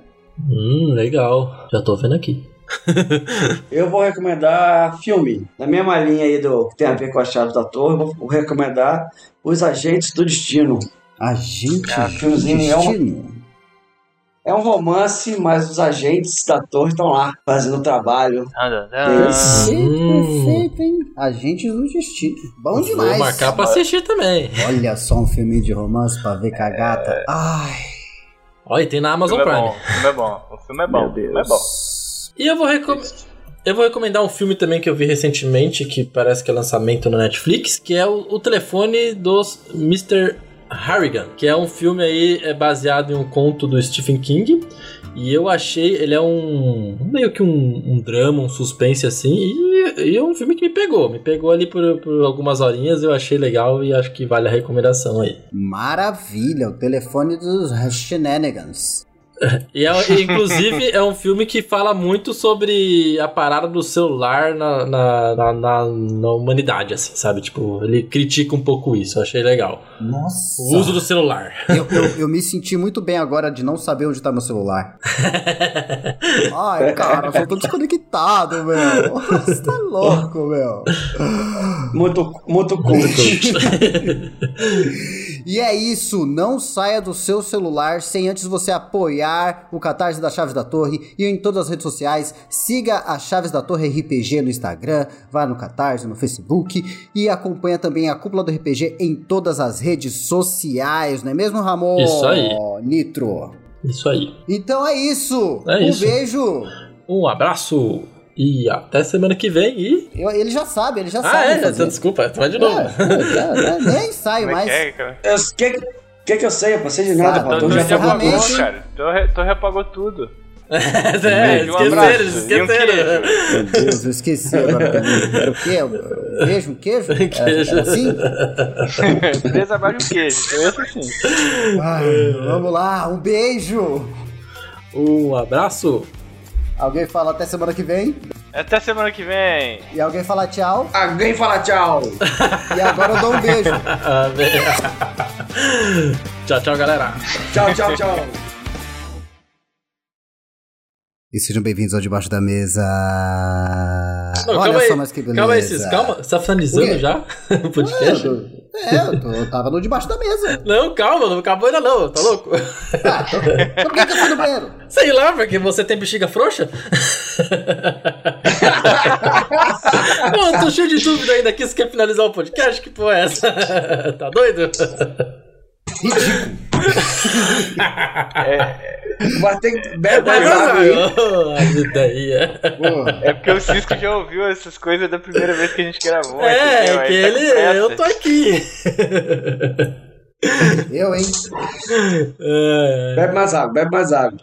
Hum, legal. Já tô vendo aqui. Eu vou recomendar filme. Na mesma linha aí do que tem a ver com a chave da torre, eu vou- recomendar Os Agentes do Destino. Agente Ah, do filmezinho é um- destino. É um romance, mas os agentes da torre estão lá fazendo o trabalho. Perfeito, Hum. perfeito, hein? Agentes do destino. Bom demais. Vou marcar pra assistir também. Olha só um filme de romance pra ver com a gata. Ai, Olha, e tem na O Amazon filme é Prime. bom, o filme é bom. O filme é bom, meu o filme Deus. é bom. E eu vou, recom- eu vou recomendar um filme também que eu vi recentemente, que parece que é lançamento no Netflix, que é o, o telefone dos Mr. Harrigan, que é um filme aí é baseado em um conto do Stephen King. E eu achei, ele é um meio que um, um drama, um suspense assim, e e é um filme que me pegou. Me pegou ali por, por algumas horinhas, eu achei legal e acho que vale a recomendação aí. Maravilha, o telefone dos shenanigans. E, é, e, inclusive é um filme que fala muito sobre a parada do celular na, na, na, na, na humanidade, assim, sabe? Tipo, ele critica um pouco isso, eu achei legal. Nossa. O uso do celular. Eu, eu, eu me senti muito bem agora de não saber onde tá meu celular. Ai, cara, eu tô desconectado, meu. Você tá louco, meu. Muito, muito cult. e é isso, não saia do seu celular sem antes você apoiar o Catarse da Chaves da Torre e em todas as redes sociais. Siga a Chaves da Torre RPG no Instagram, vá no Catarse, no Facebook e acompanha também a Cúpula do RPG em todas as redes sociais, não é mesmo, Ramon? Isso aí. Nitro. Isso aí. Então é isso. É um isso. beijo. Um abraço e até semana que vem e. Eu- ele já sabe, ele já Ah, sabe. é? fazer. Então, desculpa, vai de novo. É, é, é, nem ensaio é mais. que é, cara? Eu- que, que que eu sei? Eu passei de nada, pô. Então, Então já apagou, cara. Torre apagou tudo. é, beijo, um esqueceram, abraço. Um esqueceram. queijo. Meu Deus, eu esqueci agora. Era o quê? Um Queijo? Um queijo? Queijo. Era assim? Três abaixo de um queijo. Então, esse assim. Ai, vamos lá, um beijo. Um abraço. Alguém fala até semana que vem. Até semana que vem. E alguém fala tchau. Alguém fala tchau. E agora eu dou um beijo. Amém. tchau, tchau, galera. Tchau, tchau, tchau. E sejam bem-vindos ao Debaixo da Mesa. Não, Olha calma só, aí. mas que beleza. Calma aí, Cis, calma. Você tá finalizando já o podcast? tô- é, eu, tô- eu tava no Debaixo da Mesa. Não, calma, não acabou ainda não, tá louco? Ah, então, então por que que eu fui no banheiro? Sei lá, porque você tem bexiga frouxa? Pô, eu tô cheio de dúvida ainda aqui, você quer finalizar o podcast? Que porra é essa? tá doido? Ridículo. Vai ter que bebe Vai, mais água vai, aí. vai. As ideias. Porra. É porque o Cisco já ouviu essas coisas da primeira vez que a gente gravou. É, é que tá com ele. pressa. Eu tô aqui. Eu, hein? É. Bebe mais água, bebe mais água.